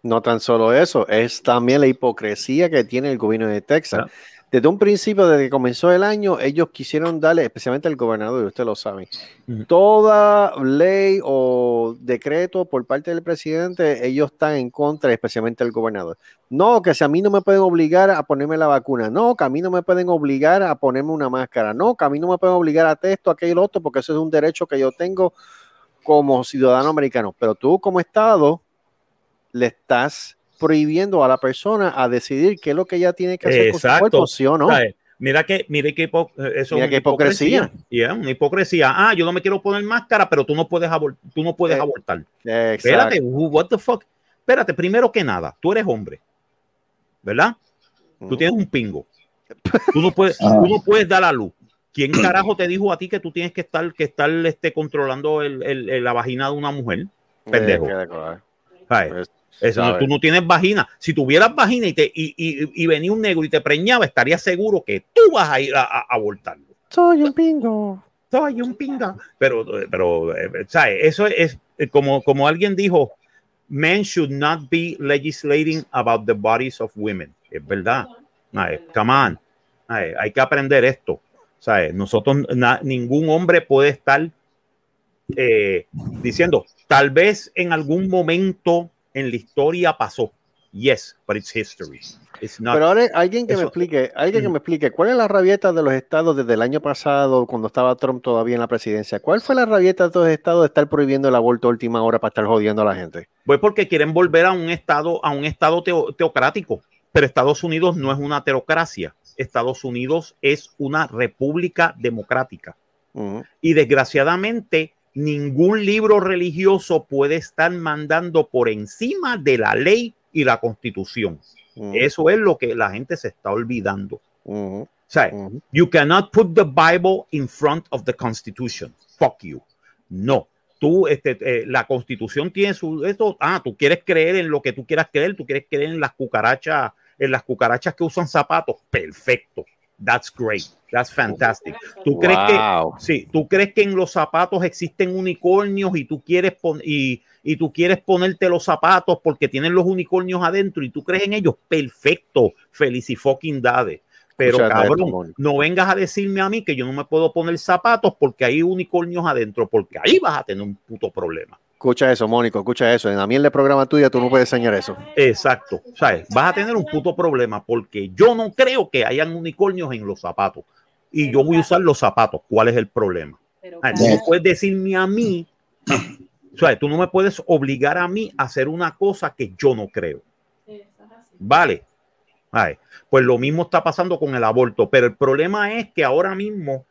No tan solo eso, es también la hipocresía que tiene el gobierno de Texas. Ah. Desde un principio, desde que comenzó el año, ellos quisieron darle, especialmente el gobernador, y usted lo sabe, toda ley o decreto por parte del presidente, ellos están en contra, especialmente el gobernador. No, que si a mí no me pueden obligar a ponerme la vacuna, no, que a mí no me pueden obligar a ponerme una máscara, no, que a mí no me pueden obligar a esto, aquello, otro, porque eso es un derecho que yo tengo como ciudadano americano. Pero tú como Estado le estás prohibiendo a la persona a decidir qué es lo que ella tiene que hacer con su Exacto. cuerpo, sí o no. Mira que, mira que hipo- eso Mira es qué una hipocresía. Yeah, una hipocresía. Ah, yo no me quiero poner máscara, pero tú no puedes abor- tú no puedes Eh, abortar. Exacto. Espérate, what the fuck. Espérate, primero que nada, tú eres hombre, ¿verdad? Tú Ujú. tienes un pingo. Tú no puedes, Ah. tú no puedes dar a luz. ¿Quién carajo te dijo a ti que tú tienes que estar, que estar este, controlando el- el- el- la vagina de una mujer? pendejo. Eh, sabe. tú no tienes vagina. Si tuvieras vagina y, te, y, y- y venía un negro y te preñaba, estaría seguro que tú vas a ir a, a-. Soy un pingo. Soy un pinga. Pero, pero eh, ¿sabes? Eso es eh, como, como alguien dijo, men should not be legislating about the bodies of women. Es verdad. Come on. Ay, hay que aprender esto. ¿Sabes? Nosotros, na- ningún hombre puede estar eh, diciendo, tal vez en algún momento en la historia pasó. Yes, but it's history. It's not. Pero ahora alguien que me Eso- explique, alguien que Mm. me explique, ¿cuál es la rabieta de los estados desde el año pasado, cuando estaba Trump todavía en la presidencia? ¿Cuál fue la rabieta de los estados de estar prohibiendo el aborto a última hora para estar jodiendo a la gente? Pues porque quieren volver a un estado, a un estado teo- teocrático. Pero Estados Unidos no es una teocracia. Estados Unidos es una república democrática. Ujú. Y desgraciadamente, ningún libro religioso puede estar mandando por encima de la ley y la constitución. Eso es lo que la gente se está olvidando. Ujú. O sea. You cannot put the Bible in front of the Constitution. Fuck you. No. Tú, este, eh, la Constitución tiene su esto. Ah, tú quieres creer en lo que tú quieras creer. Tú quieres creer en las cucarachas, en las cucarachas que usan zapatos. Perfecto. That's great. That's fantastic. ¿Tú crees que. Sí, tú crees que en los zapatos existen unicornios y tú quieres pon- y, y tú quieres ponerte los zapatos porque tienen los unicornios adentro y tú crees en ellos. Perfecto, fucking dade. Pero cabrón, no vengas a decirme a mí que yo no me puedo poner zapatos porque hay unicornios adentro, porque ahí vas a tener un puto problema. Escucha eso, Mónico, escucha eso. En la miel de programa tuya tú no puedes enseñar eso. Exacto, ¿sabes? Vas a tener un puto problema porque yo no creo que hayan unicornios en los zapatos y yo voy a usar los zapatos. ¿Cuál es el problema? Pero Ah, no puedes decirme a mí, o sea, tú no me puedes obligar a mí a hacer una cosa que yo no creo. Vale. Ay, pues lo mismo está pasando con el aborto, pero el problema es que ahora mismo,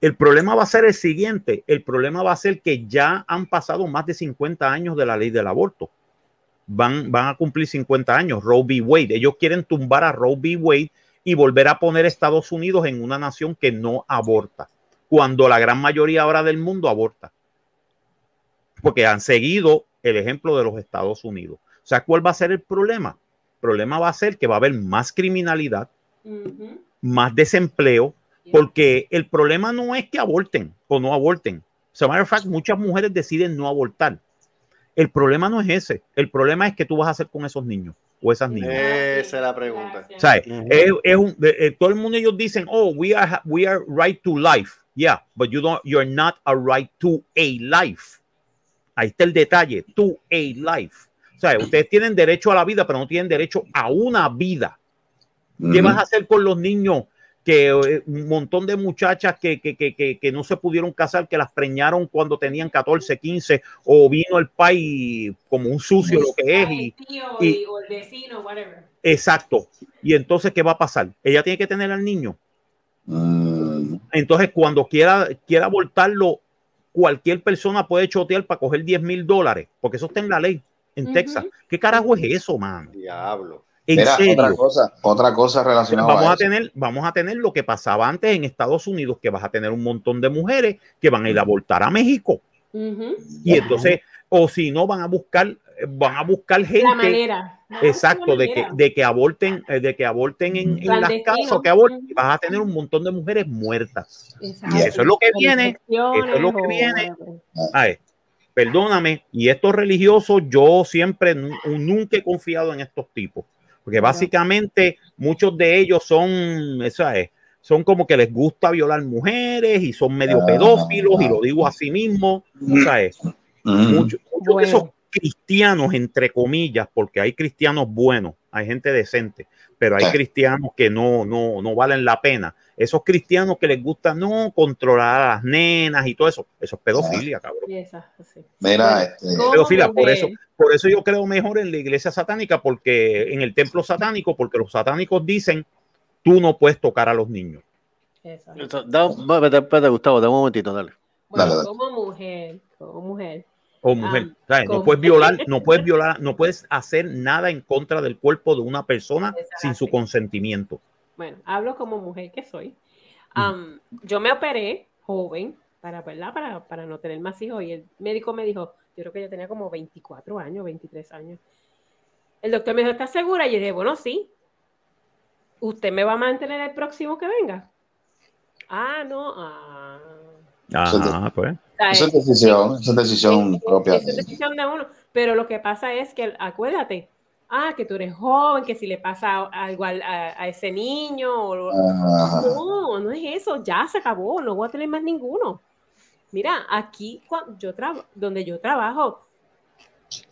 el problema va a ser el siguiente, el problema va a ser que ya han pasado más de 50 años de la ley del aborto. Van, van a cumplir 50 años, Roe v. Wade. Ellos quieren tumbar a Roe v. Wade y volver a poner a Estados Unidos en una nación que no aborta, cuando la gran mayoría ahora del mundo aborta. Porque han seguido el ejemplo de los Estados Unidos. O sea, ¿cuál va a ser el problema? El problema va a ser que va a haber más criminalidad, más desempleo, porque el problema no es que aborten o no aborten. As a matter of fact, muchas mujeres deciden no abortar. El problema no es ese. El problema es que tú vas a hacer con esos niños o esas niñas. Esa es la pregunta. Gracias. ¿Sabes? Ujú. Es- es un- de- eh, todo el mundo ellos dicen, oh, we are, we are right to life. Yeah, but you don't, you're not a right to a life. Ahí está el detalle, to a life. O sea, ustedes tienen derecho a la vida, pero no tienen derecho a una vida. ¿Qué vas a hacer con los niños? Que eh, un montón de muchachas que, que, que, que, que no se pudieron casar, que las preñaron cuando tenían 14, 15, o vino el país como un sucio, lo que es, y, o el vecino, whatever. exacto. Y entonces, ¿qué va a pasar? Ella tiene que tener al niño. Mm, Entonces, cuando quiera, quiera abortarlo, cualquier persona puede chotear para coger 10 mil dólares, porque eso está en la ley en. Texas. ¿Qué carajo es eso, mano? Diablo. En Mira, otra cosa, otra cosa relacionada Vamos a a eso. tener, vamos a tener lo que pasaba antes en Estados Unidos, que vas a tener un montón de mujeres que van a ir a abortar a México. Y entonces, o si no, van a buscar, van a buscar La gente. manera. Exacto, de que, de que aborten, eh, de que aborten en, en las casas o que aborten, vas a tener un montón de mujeres muertas. Exacto. Y eso es lo que viene, eso es lo que viene. Ay, perdóname, y estos religiosos, yo siempre, nu- nunca he confiado en estos tipos, porque básicamente muchos de ellos son, esa es, son como que les gusta violar mujeres y son medio Ah, pedófilos, y ah. lo digo así mismo, ¿sabes? Mm. Muchos muchos de esos cristianos, entre comillas, porque hay cristianos buenos, hay gente decente, pero hay Sí. cristianos que no, no, no valen la pena. Esos cristianos que les gusta no controlar a las nenas y todo eso, eso es pedofilia, cabrón. Así. Mira, este, Pedofilia, por eso, por eso yo creo mejor en la iglesia satánica, porque en el templo satánico, porque los satánicos dicen, tú no puedes tocar a los niños. espérate, espérate, Gustavo, dame un momentito, dale. Bueno, Dale, dale. como mujer, como mujer. O mujer, Ah, no puedes violar, no puedes violar, no puedes hacer nada en contra del cuerpo de una persona sin su consentimiento. Bueno, hablo como mujer que soy. Yo me operé joven para, ¿verdad? Para, para no tener más hijos y el médico me dijo, yo creo que yo tenía como 24 años, 23 años. El doctor me dijo, ¿estás segura? Y yo dije, bueno, sí. ¿Usted me va a mantener el próximo que venga? Ah, no. Ah. Ajá, pues. Esa es decisión, esa es decisión es- propia. es decisión de uno. Pero lo que pasa es que, acuérdate, ah, que tú eres joven, que si le pasa algo al- a, a ese niño, o- no, no es eso, ya se acabó, no voy a tener más ninguno. Mira, aquí cuando yo donde yo trabajo,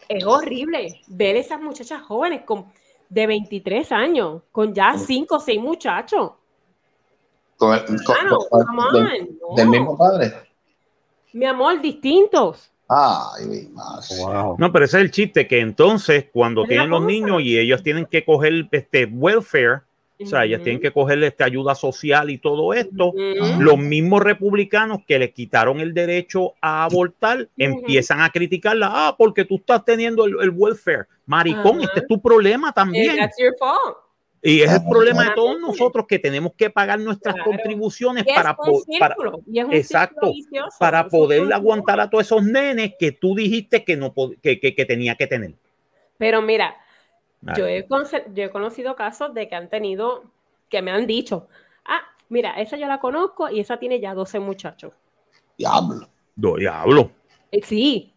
es horrible ver esas muchachas jóvenes con, de 23 años, con ya 5 o 6 muchachos. Con el- con- come del, on, del no. mismo padre. Mi amor, distintos. Ay, mi madre. Wow. No, pero ese es el chiste, que entonces cuando tienen los cosa. niños y ellos tienen que coger este welfare, o sea, ellas Ujú. tienen que coger esta ayuda social y todo esto, los mismos republicanos que le quitaron el derecho a abortar empiezan a criticarla, ah, porque tú estás teniendo el, el welfare. Maricón, este es tu problema Eh, también. That's your fault. Y es el problema de todos nosotros que tenemos que pagar nuestras Claro. contribuciones para, po- para, círculo, exacto, vicioso, para poder aguantar a todos esos nenes que tú dijiste que, no, que, que, que tenía que tener. Pero mira, yo he, yo he conocido casos de que han tenido, que me han dicho, ah, mira, esa yo la conozco y esa tiene ya 12 muchachos. Diablo. Do- Diablo. Eh, sí.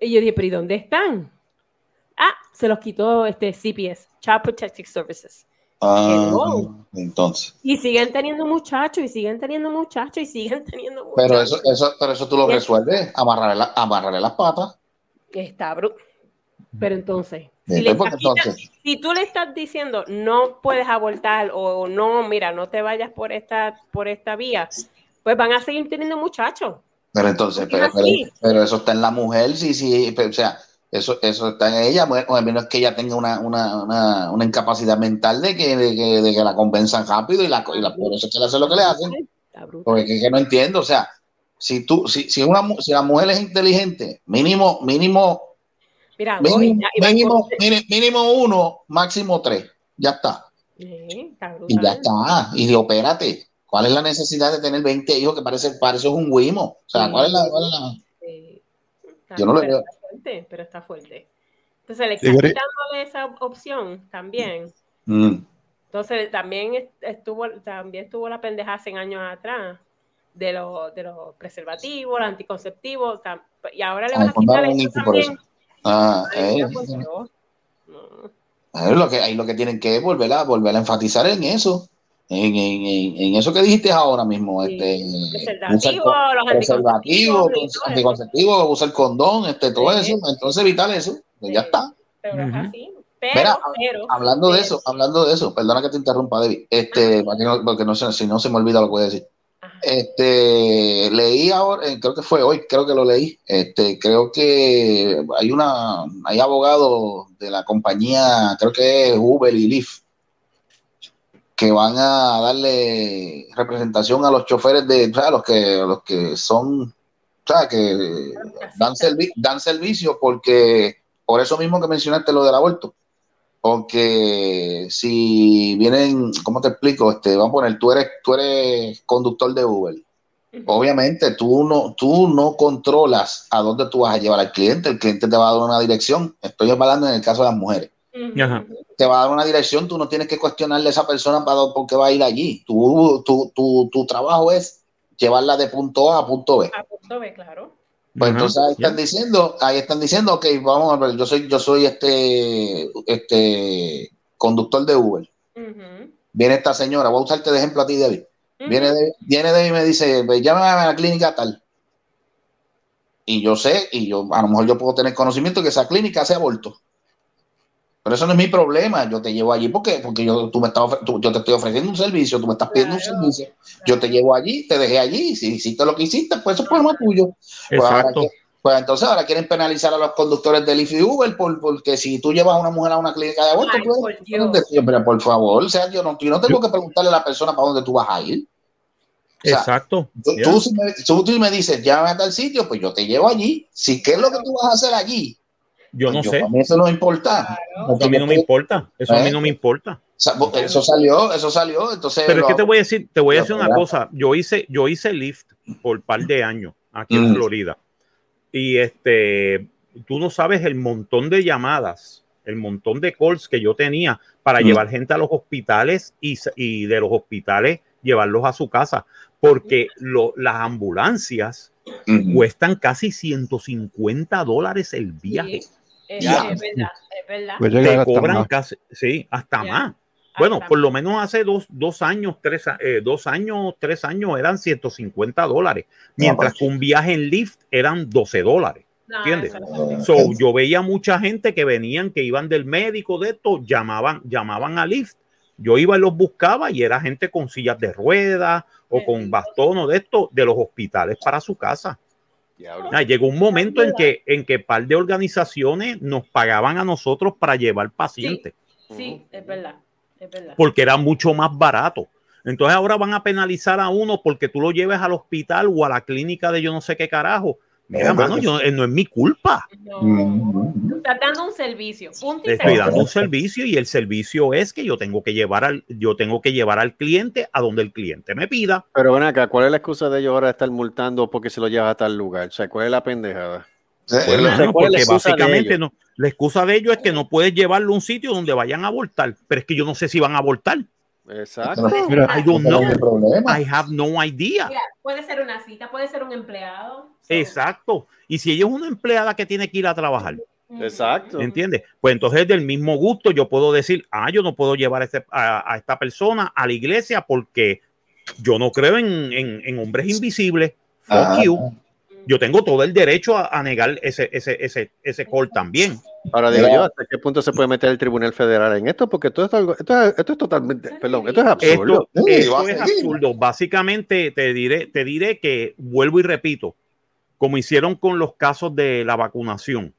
Y yo dije, pero ¿y dónde están? Ah, se los quitó este CPS, Child Protective Services. Ah, Hello. entonces. Y siguen teniendo muchachos, y siguen teniendo muchachos, y siguen teniendo muchachos. Pero eso, eso, pero eso tú lo resuelves, amarrarle, la- amarrarle las patas. Está bru- Pero entonces, si, Después, le porque estás quita- entonces, si tú le estás diciendo no puedes abortar o no, mira, no te vayas por esta, por esta vía, pues van a seguir teniendo muchachos. pero entonces, pero, pero, pero eso está en la mujer, sí, sí, pero, o sea, eso, eso está en ella, mujer, o a menos que ella tenga una, una, una, una incapacidad mental de que, de que, de que la convenzan rápido y, la, y la, por eso es que le hacen lo que le hacen. Porque es que no entiendo, o sea, si tú, si, si una si la mujer es inteligente, mínimo, mínimo, Mira, mínimo, ya- mínimo, mínimo uno, máximo tres, ya está. Sí, está Y ya brutal. está. Y de opérate. ¿Cuál es la necesidad de tener 20 hijos que parece, parece un guimo? O sea, ¿cuál es la, cuál es la- Sí. Está- Yo no pero veo. Fuerte, pero está fuerte. Entonces le pero- quitándole esa opción también. Mm. Entonces también est- estuvo, también estuvo la pendeja hace años atrás de los de los preservativos, los anticonceptivos, tam- y ahora le Ah, van a quitar mandaron un eso también. Ah, Ay, eh, Dios. No. es lo que, ahí lo que tienen que volver a, volver a enfatizar en eso. En, en, en, en eso que dijiste ahora mismo. Sí. Este, Preservativo, usar los con- preservativo, anticonceptivos y todo eso. anticonceptivo, usar condón, este, todo Sí. eso. Entonces evitar eso. Pues ya está. Pero es Ujú. así. Pero, Mira, pero, Hablando de eso, hablando de eso, perdona que te interrumpa, David, este, porque no, si no se me olvida lo que voy a decir. Ajá. Este, leí ahora, eh, creo que fue hoy, creo que lo leí. Este, creo que hay una, hay abogados de la compañía, creo que es Uber y Lyft, que van a darle representación a los choferes de, o sea, los que, los que son, o sea, que dan, servi- dan servicio porque, por eso mismo que mencionaste lo del aborto, porque si vienen, ¿cómo te explico? Este, vamos a poner, tú eres, tú eres conductor de Uber. Obviamente tú no, tú no controlas a dónde tú vas a llevar al cliente, el cliente te va a dar una dirección. Estoy hablando en el caso de las mujeres. Ajá. Te va a dar una dirección, tú no tienes que cuestionarle a esa persona para por qué va a ir allí. Tu, tu, tu, tu trabajo es llevarla de punto A a punto B. A punto B, claro. Pues Ajá, entonces ahí están diciendo, ahí están diciendo, ok, vamos a ver, yo soy, yo soy este, este conductor de Uber. Viene esta señora, voy a usarte de ejemplo a ti, David. Viene de, viene de y me dice, "Ve, llámame a la clínica tal. Y yo sé, y yo a lo mejor yo puedo tener conocimiento que esa clínica hace aborto. Pero eso no es mi problema. Yo te llevo allí porque, porque yo, tú me estás tú- yo te estoy ofreciendo un servicio, tú me estás pidiendo Claro, un servicio. Yo te llevo allí, te dejé allí. Si hiciste lo que hiciste, pues eso es problema tuyo. Pues, ahora Exacto. pues entonces ahora quieren penalizar a los conductores del IFI Uber por, porque si tú llevas a una mujer a una clínica de aborto, Ay, tú por pero favor, o sea, yo no, yo no tengo que preguntarle a la persona para dónde tú vas a ir. O sea, Exacto. Tú, tú si me, tú, tú me dices, llámame a tal sitio, pues yo te llevo allí. Si qué es lo que tú vas a hacer allí, Yo no sé. A mí eso no importa. Eso a mí no me importa. Eso a mí no me importa. Eso salió, eso salió. Entonces, Pero es que te voy a decir, te voy a decir una cosa. Yo hice, yo hice Lyft por un par de años aquí en Mm. Florida. Y este, tú no sabes el montón de llamadas, el montón de calls que yo tenía para Mm. llevar gente a los hospitales y, y de los hospitales llevarlos a su casa. Porque lo- las ambulancias cuestan casi 150 dólares el viaje. Sí, es, Ya. es verdad, es verdad. Pues te cobran más. casi, sí, hasta Ya. más. Bueno, Hasta por lo menos hace dos, dos años, tres, a- eh, dos años, tres años eran 150 dólares, mientras que un viaje en Lyft eran 12 dólares. ¿entiendes? no So, yo veía mucha gente que venían, que iban del médico de esto, llamaban, llamaban a Lyft. Yo iba y los buscaba y era gente con sillas de ruedas o con bastón o de esto de los hospitales para su casa. Ah, llegó un momento en que en que par de organizaciones nos pagaban a nosotros para llevar pacientes Sí, es verdad, es verdad. porque era mucho más barato. Entonces ahora van a penalizar a uno porque tú lo lleves al hospital o a la clínica de yo no sé qué carajo. Mira, No, mano, yo, eh, no es mi culpa. No, estás dando un servicio. Punto y Le estoy dando un servicio y el servicio es que yo tengo que llevar al, yo tengo que llevar al cliente a donde el cliente me pida. Pero ven acá, ¿cuál es la excusa de ellos ahora de estar multando porque se lo lleva a tal lugar? O sea, ¿cuál es la pendejada? Sí, Pues, lo- mano, ¿cuál es la porque básicamente no, la excusa de ellos es que no puedes llevarlo a un sitio donde vayan a abortar, pero es que yo no sé si van a abortar. Exacto. Mira, I don't no know. I have no idea. Mira, puede ser una cita, puede ser un empleado. Exacto. Y si ella es una empleada que tiene que ir a trabajar. Exacto. ¿entiendes? Pues entonces del mismo gusto yo puedo decir, ah, yo no puedo llevar a, este- a- a esta persona a la iglesia porque yo no creo en, en- en hombres invisibles. Fuck Ajá. you. Yo tengo todo el derecho a, a negar ese, ese, ese, ese call también. Ahora digo yo, ¿hasta qué punto se puede meter el Tribunal Federal en esto? Porque todo esto, algo- esto, es, esto es totalmente, perdón, esto es absurdo. Esto, es absurdo. Básicamente te diré, te diré que vuelvo y repito, como hicieron con los casos de la vacunación,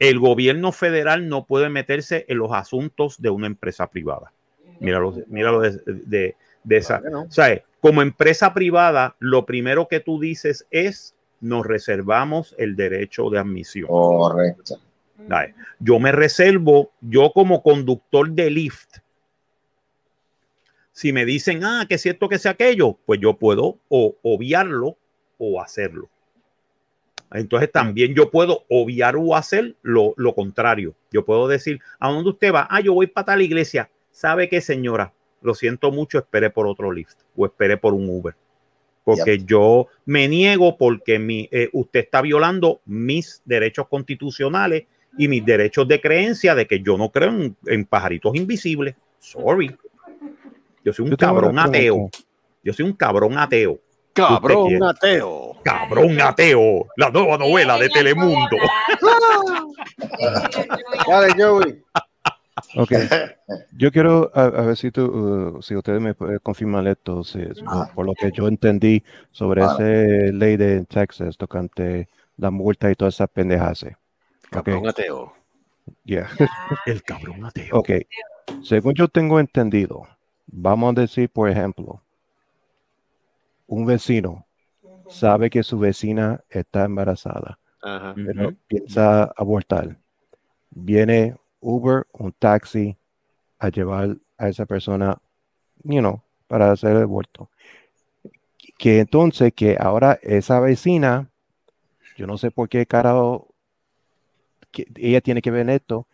el gobierno federal no puede meterse en los asuntos de una empresa privada. Míralo, míralo de, de- de esa. Claro que no. O sea, como empresa privada, lo primero que tú dices es nos reservamos el derecho de admisión. Correcto. Dale. Yo me reservo, yo como conductor de Lyft, si me dicen, ah, que es cierto que sea aquello, pues yo puedo o obviarlo o hacerlo. Entonces también yo puedo obviar o hacer lo, lo contrario. Yo puedo decir, ¿a dónde usted va? Ah, yo voy para tal iglesia. ¿Sabe qué, señora? Lo siento mucho, espere por otro Lyft o espere por un Uber. Porque yo me niego porque mi, eh, usted está violando mis derechos constitucionales y mis derechos de creencia de que yo no creo en, en pajaritos invisibles. Sorry. Yo soy un Yo cabrón ateo. Yo soy un cabrón ateo. Cabrón, ateo. Cabrón ateo. La nueva novela de Telemundo. Dale, Joey. Ok. *laughs* Yo quiero a, a ver si tú, uh, si ustedes me pueden confirmar esto, si- Ah. por lo que yo entendí sobre Ah. esa ley de Texas tocante la multa y todas esas pendejas. Ok, Cabrón, ateo. yeah. *laughs* El cabrón ateo. Ok. Según yo tengo entendido, vamos a decir, por ejemplo, un vecino sabe que su vecina está embarazada, Ajá. pero Ujú. piensa abortar. Viene Uber, un taxi, a llevar a esa persona, you know, para hacer el aborto. Que entonces, que ahora esa vecina, yo no sé por qué carajo, que ella tiene que ver esto,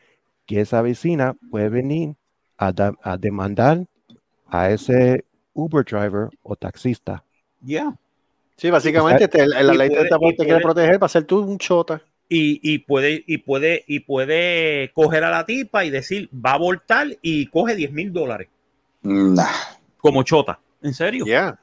que esa vecina puede venir a, da- a demandar a ese Uber driver o taxista. Yeah. Sí, básicamente este, la ley puede- te, te y quiere proteger para ser tú un chota. Y, y puede y puede y puede coger a la tipa y decir va a abortar y coge 10 mil dólares Nah. como chota. ¿En serio? Ya.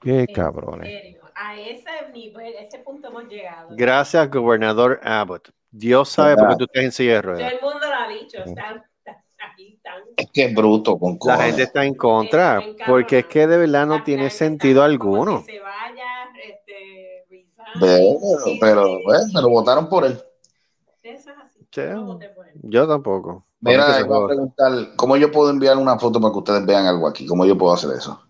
Qué En cabrones. serio, A ese nivel, ese punto hemos llegado. Gracias, gobernador Abbott. Dios sabe por qué tú estás en silla de Todo el mundo lo ha dicho. Están, están aquí, están. Es que es bruto con La gente está en contra, porque es que de verdad no La tiene sentido alguno. que se vaya, Pero, pero pues, me lo votaron por él. Eso es así. Sí. Yo por él. Yo tampoco. Por Mira, se iba a preguntar, ¿cómo yo puedo enviar una foto para que ustedes vean algo aquí? ¿Cómo yo puedo hacer eso?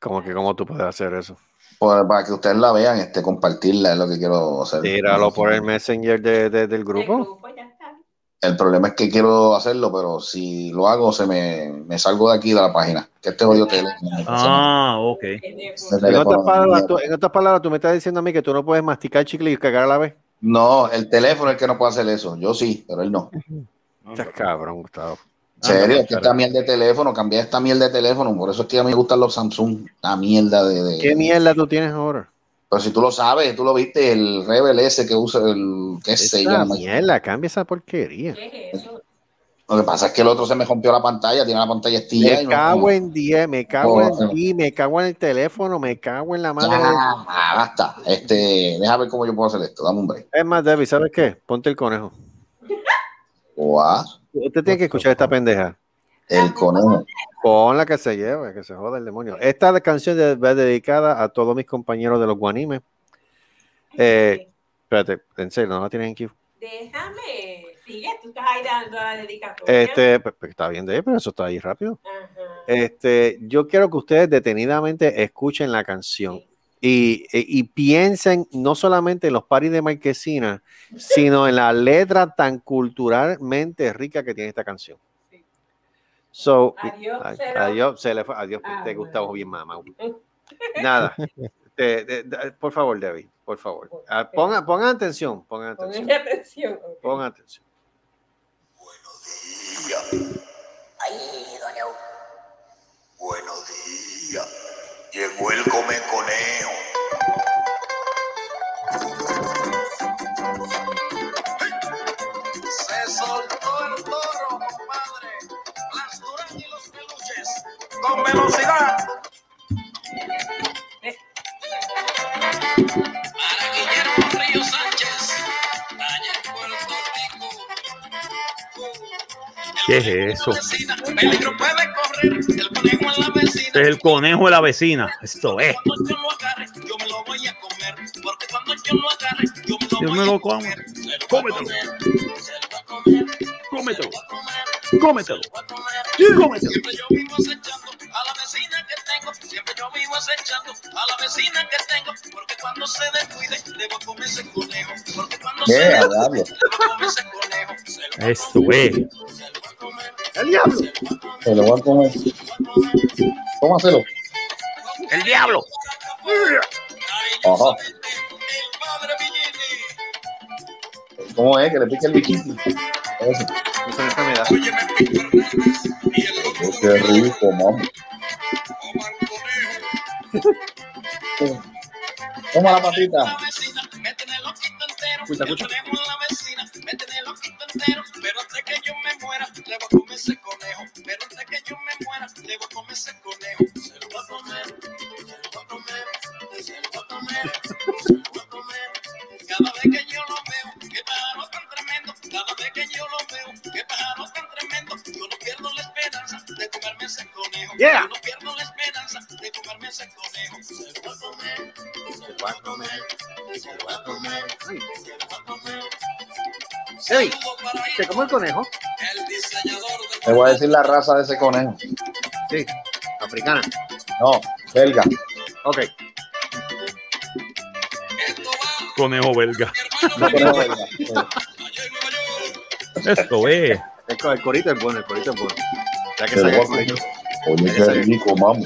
Como que cómo tú puedes hacer eso. Pues, para que ustedes la vean, este, compartirla es lo que quiero hacer. Tíralo por el messenger de- de- del El grupo. El problema es que quiero hacerlo, pero si lo hago, se me, me salgo de aquí de la página. Que este jodido teléfono. Ah, ok. En otras, palabras, tú, en otras palabras, tú me estás diciendo a mí que tú no puedes masticar chicle y cagar a la vez. No, el teléfono es el que no puede hacer eso. Yo sí, pero él no. Estás cabrón, Gustavo. En serio, es que esta mierda de teléfono, cambié esta mierda de teléfono, por eso es que a mí me gustan los Samsung, la mierda de... de- ¿Qué mierda tú tienes ahora? Pero si tú lo sabes, tú lo viste, el Rebel ese que usa el... qué sé yo. Mierda, cambia esa porquería. ¿Qué es eso? Lo que pasa es que el otro se me rompió la pantalla, tiene la pantalla estilla. Me y no- cago en 10, me cago en no. ti, me cago en el teléfono, me cago en la madre. de- Ah, basta. Este, déjame ver cómo yo puedo hacer esto, dame un break. Es más, Debbie, ¿sabes qué? Ponte el conejo. Guau, Usted tiene que escuchar esta pendeja. El conejo. Pon la que se lleve, que se joda el demonio. Esta canción va dedicada a todos mis compañeros de los guanimes. Eh, Espérate, en serio, no la tienes en Q. Déjame. Sigue, tú estás ahí dando la dedicatoria. Este, está bien de ahí, pero eso está ahí rápido. Ajá. Este, yo quiero que ustedes detenidamente escuchen la canción y, y- y piensen no solamente en los paris de Marquesina, sino en la letra tan culturalmente rica que tiene esta canción. So, Adiós, a- cero. adiós, se le fue, adiós, Ah, te. Gustavo bien mamá. Nada, Te- te- te- por favor, David, por favor. Ah, pongan, pongan atención, pongan atención, Ponle atención. ok. pongan atención. Eso? Peligro puede correr. El conejo en la vecina. Es el conejo de la vecina. Esto es. Cuando yo lo agarre, yo me lo voy a comer. Porque cuando yo lo agarre, yo me lo Yo voy me lo a como. Cómetelo. Cómetelo. se lo voy a comer, Cómetelo. se lo voy a comer. Cómetelo. Siempre yo vivo acechando a la vecina que tengo. Siempre yo vivo acechando a la vecina que tengo. Porque cuando se descuide, debo comer ese conejo. Porque cuando se descuide, debo conejo. Esto es. Diablo! se lo voy a comer. El diablo. Ajá. El padre Villini. ¿Cómo es? Que le pique el biquito. Eso. Esa es enfermedad. Qué rico, *laughs* Conejo. Toma la patita. Escucha, El escucha. Conejo? el diseñador de Te voy a decir la raza de ese conejo. Sí, africana. No, belga. Ok. Conejo belga. No, conejo. Esto es. El, co- el corito es bueno, el corito es bueno. Ya que saca el corito. Oye, qué rico, mami.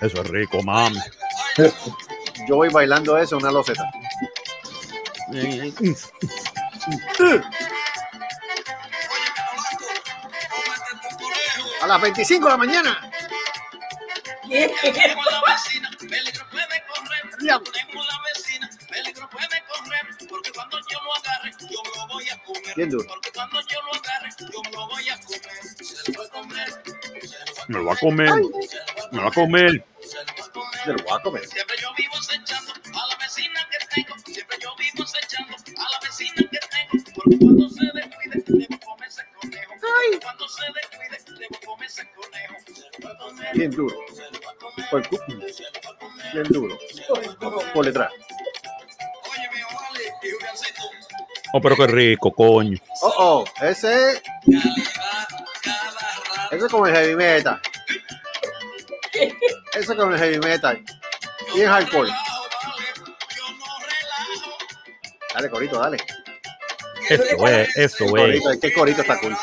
Eso es rico, mami. Yo voy bailando eso en una loseta. Agarre, yo me lo voy a comer. Bien duro. Porque cuando yo lo agarre, yo me lo voy a comer. Se lo voy a comer. se Me lo va a comer. Me lo va a comer. Oh, pero qué rico, coño. Oh, oh. Ese es. Eso es como el heavy metal. Eso es como el heavy metal. Y no relajo. Dale, corito, dale. Eso es, eso es. Corito, es que el corito está cool.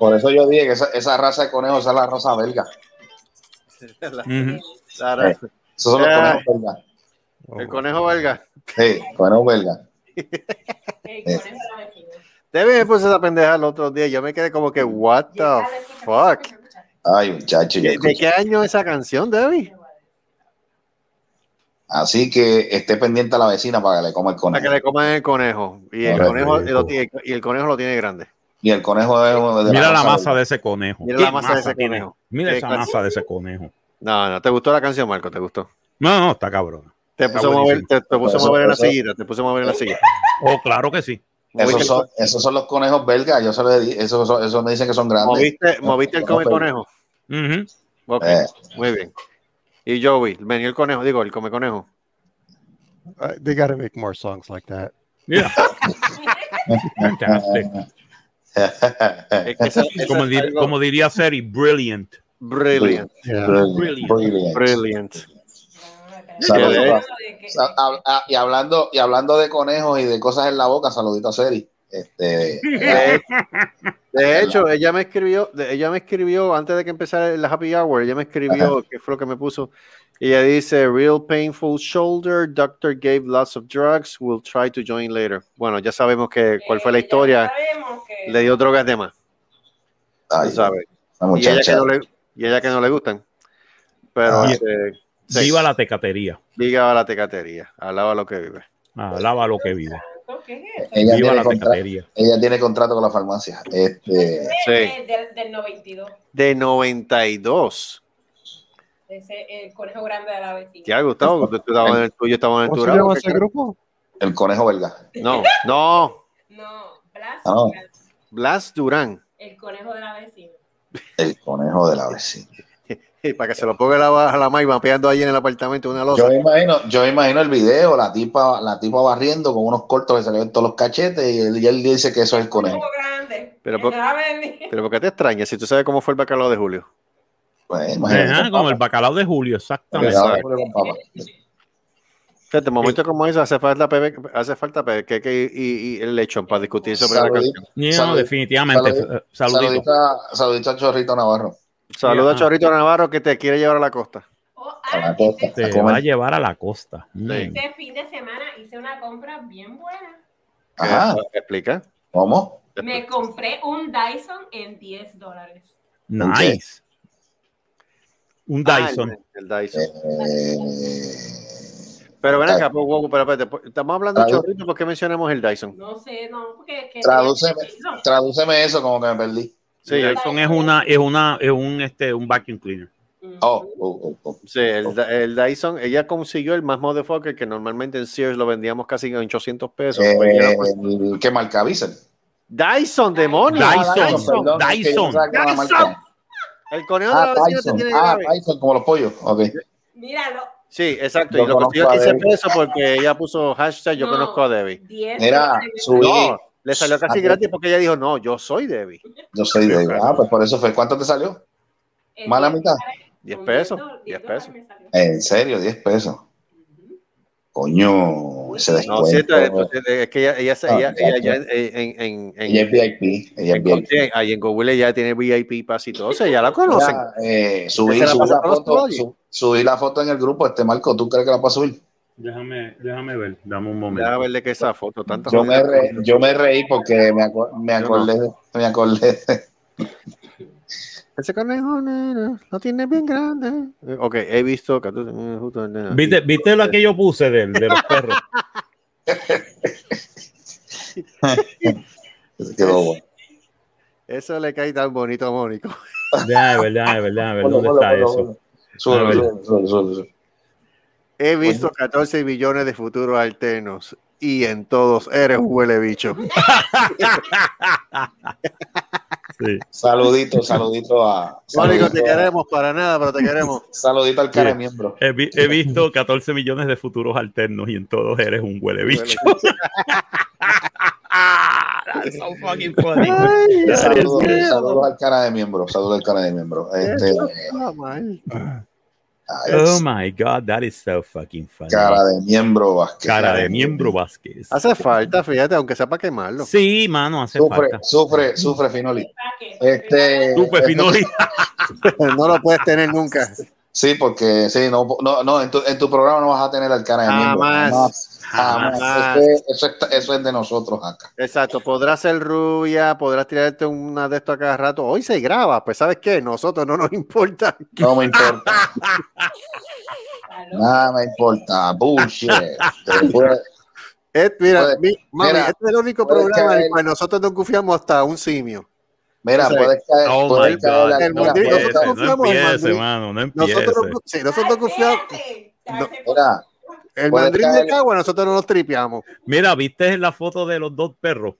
Por eso yo dije que esa, esa raza de conejos esa es la raza belga. *laughs* Ujú. Dale. Esos son los conejos belgas. El conejo belga. Sí, conejos belgas. Ey, con eso la vecina. Debe me puse esa pendeja el otro día. Yo me quedé como que, what the fuck. Ay, muchacho. yo ¿De, de qué año esa canción, Debbie? Así que esté pendiente a la vecina para que le coma el Para que conejo. le coman el conejo. Y el conejo, y el conejo lo tiene grande. Y el conejo es de Mira la masa de ese conejo. Mira ¿Qué la masa de ese tiene? conejo. Mira esa masa de ese conejo. No, no, ¿te gustó la canción, Marco? ¿Te gustó? No, no, está cabrón. Te puso, a mover, buenísimo. te, te puso a Eso- mover en la sillita. Te puso a mover en la silla. *laughs* Oh, claro que sí. Esos son, esos son los conejos belgas. Yo se lo di, esos, son- esos me dicen que son grandes. moviste, moviste el come conejo. Eh. muy bien. Y Joey, venía el conejo, digo, el come conejo. Uh, they got to make more songs like that. Yeah. *laughs* Fantastic. Es que esa- esa Como, es dir- algo como diría Seri, brilliant. brilliant, Yeah. Brilliant. Brilliant. brilliant. Saludos ¿Qué a- Sa- hab- ah, y hablando y hablando de conejos y de cosas en la boca, saludito a Seri. Este, De, *laughs* de hecho, ella me escribió, ella me escribió antes de que empezara la happy hour, ella me escribió, que fue lo que me puso. Ella dice, real painful shoulder, doctor gave lots of drugs, will try to join later. Bueno, ya sabemos que cuál fue la Eh, historia, que- le dio drogas de más, ay, la Y ella, que no le, y ella que no le gustan. Pero Ah. este, sí, Viva la tecatería. viva la tecatería, alaba lo que vive. Alaba lo que vive. ¿Qué es eso? Ella Viva tiene, la contra- tecatería. ella tiene contrato con la farmacia. Este, Sí. Del, del 92. De 92. Ese, el conejo grande de la vecina. ¿Te ha gustado? Tú, tú estabas en el tuyo, estabas en el ¿Cómo se tuyo. llama ese grupo? el conejo belga. No, no. No, Blas, Ah, no. Blas Durán. el conejo de la vecina. El conejo de la vecina. *laughs* Y para que se lo ponga a la, a la May mapeando ahí en el apartamento una losa. Yo me imagino, yo me imagino el video, la tipa, la tipa barriendo con unos cortos que se le ven todos los cachetes y él, y él dice que eso es el conejo. Conejo grande. Pero por-. Pero ¿por qué te extrañas si tú sabes cómo fue el bacalao de Julio? Pues, Ajá, como el bacalao de Julio, exactamente. Fíjate, momentos como eso hace falta pepe, hace falta pepe, que, y, y- y el lechón para discutir sobre la canción. Salud- definitivamente. saludito- Saludito. saludito a- Chorrito Navarro. Saluda a. Chorrito Navarro que te quiere llevar a la costa. Oh, A la costa. a Te va a llevar a la costa. Este fin de semana hice una compra bien buena. Ajá. ¿Qué- ¿Explica? ¿Cómo? Me compré un Dyson en 10 dólares. Nice. Un Ah, Dyson. el, el Dyson. Eh, Pero ven acá, pues, pero pues, estamos hablando de Chorrito, ¿por qué mencionamos el Dyson? No sé, no, porque es que. Tradúceme. tradúceme eso como que me perdí. Sí, El Dyson es una, es una, es un este, un vacuum cleaner. Oh, oh, oh, oh. sí, el, el Dyson, ella consiguió el más motherfucker que normalmente en Sears lo vendíamos casi en 800 pesos. Pues Eh, el- ¿Qué marca? Dyson, demonio. Dyson, yo Dyson. la Dyson. El conejo de Ah, la vecina te Tyson. tiene Ah, llave. Tyson, como los pollos. Ok. Míralo. Sí, exacto. Yo y lo consiguió a conozco a 15 Debbie. pesos porque ella puso hashtag yo No. conozco a Debbie. 10 Mira, subí. No, Le salió casi Ah, gratis porque ella dijo, no, yo soy Debbie. Yo soy de. Ah, pues por eso fue. ¿Cuánto te salió? El ¿Más la mitad? dólares, 10 con pesos, do- 10 diez dólares pesos. En serio, 10 pesos. Coño, ese No, descuento. sí, esto- esto- es que ella, ella, Ah, ella, ya, ella, ya. ya en, en, en, Ella es VIP. Ella es VIP. sí, ahí en Google ya tiene VIP Pass y todo, o sea, ya la conocen. Mira, eh, subí, la subí la foto, Prodigy. su- subí la foto en el grupo. Este Marco, ¿tú crees que la puedo subir? Déjame, déjame ver, dame un momento. Déjame verle que esa foto, tanta Yo me, re- yo me reí porque me, aco- me acordé, me acordé. Ese conejo nena, lo tiene bien grande. Eh, Ok, he visto 14 minutos justo en- en- ¿Viste, ¿Viste lo que yo puse del, de los perros? *laughs* Quedó bueno. Eso le cae tan bonito a Mónico. Déjame ver, déjame ver, déjame ver Ponlo, dónde está eso. He visto 14 billones de futuros alternos y en todos eres un huele bicho. *laughs* Sí. Saludito, saludito a. Mónico, te queremos para nada, pero te queremos. Saludito al cara Sí. de miembro. He, vi- he visto 14 millones de futuros alternos y en todos eres un huele bicho. *laughs* That's so fucking funny. Ay, That is Saludos, good. saludos al cara de miembro. Saludos al cara de miembro. Este, Eso está mal. ay, Oh my god, that is so fucking funny. cara de miembro Vázquez. Cara de miembro Vázquez. Hace falta, fíjate, aunque sea para quemarlo. Sí, mano, hace Sufre, falta. sufre, sufre, Finoli. Este, Supe, Finoli. *laughs* No lo puedes tener nunca. Sí, porque sí, no, no, no en, tu, en tu programa no vas a tener al cara de miembro. Jamás. Jamás. Jamás. Eso, es, eso, está- eso es de nosotros acá. Exacto, podrás ser rubia, podrás tirarte una de esto a cada rato. Hoy se graba, pues ¿sabes qué? Nosotros no nos *laughs* importa. No me importa. Nada me importa. Bullshit. Después- Eh, mira, Puede- mi- mami, mira, este es el único programa en el cual nosotros nos confiamos hasta un simio. Mira, O sea, puedes caer. Oh puedes my caer god. al- El No Madrid, nosotros no confiamos en Madrid. mano, no. Nosotros, no- sí, nosotros confiamos. No. Mira, El Madrid de Cagua, nosotros no nos tripeamos. Mira, ¿viste la foto de los dos perros?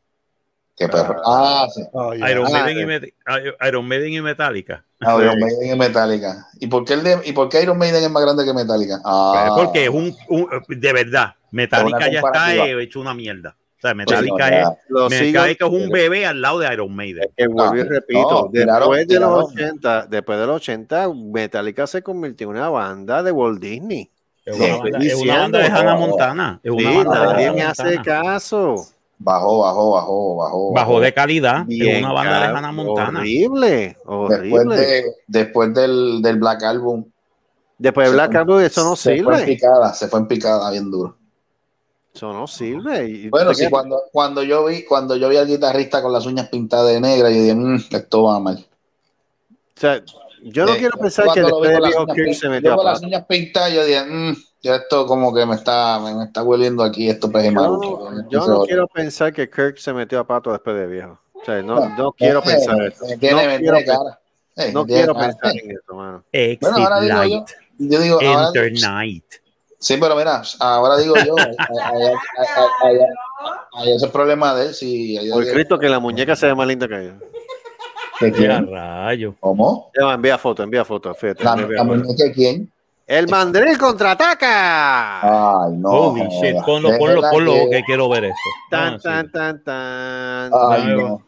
qué perro. Ah, sí. Iron, Ah, Maiden y eh. Iron Maiden y Metallica. Iron Maiden y Metallica. ¿Y por, qué el de, ¿Y por qué Iron Maiden es más grande que Metallica? Ah, Porque es un, un- de verdad, Metallica ya está eh, hecho una mierda. O sea, sí, Metallica no, es, Lo sigo, Metallica es un bebé al lado de Iron Maiden. que vuelvo y repito, no, después de los tiraron. 80, después de los 80, Metallica se convirtió en una banda de Walt Disney. Es una, banda, es una diciendo, banda de Hannah Montana. Es una Sí, banda nadie me hace caso. Bajó, bajó, bajó, bajó. Bajó de calidad. Bien, es una banda de Hannah Montana. Horrible, Después, horrible. de, después del, del Black Album, Después de se Black fue- Album, eso no se fue en sirve. picada, se fue en picada bien duro. Eso no sirve. Y- Bueno, sí, cuando, cuando yo vi, cuando yo vi al guitarrista con las uñas pintadas de negra, yo dije, "Mm, esto va mal. o sea, yo no Eh, quiero pensar que después de uñas Kirk se metió yo a con las uñas pintadas, yo dije, "Mm, ya esto como que me está, me, me está hueliendo aquí esto peje Yo, maluco". no- yo no quiero pensar que Kirk se metió a pato después de viejo. O sea, no, no quiero Eh, pensar eso. eh, No quiero cara. Eh, No quiero cara. pensar en eso, mano. Exit Bueno, ahora digo yo, Light. yo digo, ahora, Enter Night. Sí, pero mira, ahora digo yo, allá es el problema de él, si allá- Por Cristo que la muñeca se ve más linda que ella. ¿Que Ya, quién? rayo. ¿Cómo? Ya, envía foto, envía foto. Fíjate, La, envía la foto. muñeca de quién? El mandril contraataca. Ay, no. Holy shit. jodas. Ponlo, De ponlo, ponlo, que- que quiero ver eso. Tan, Ah, sí. tan, tan, tan. Ay, Dame- no.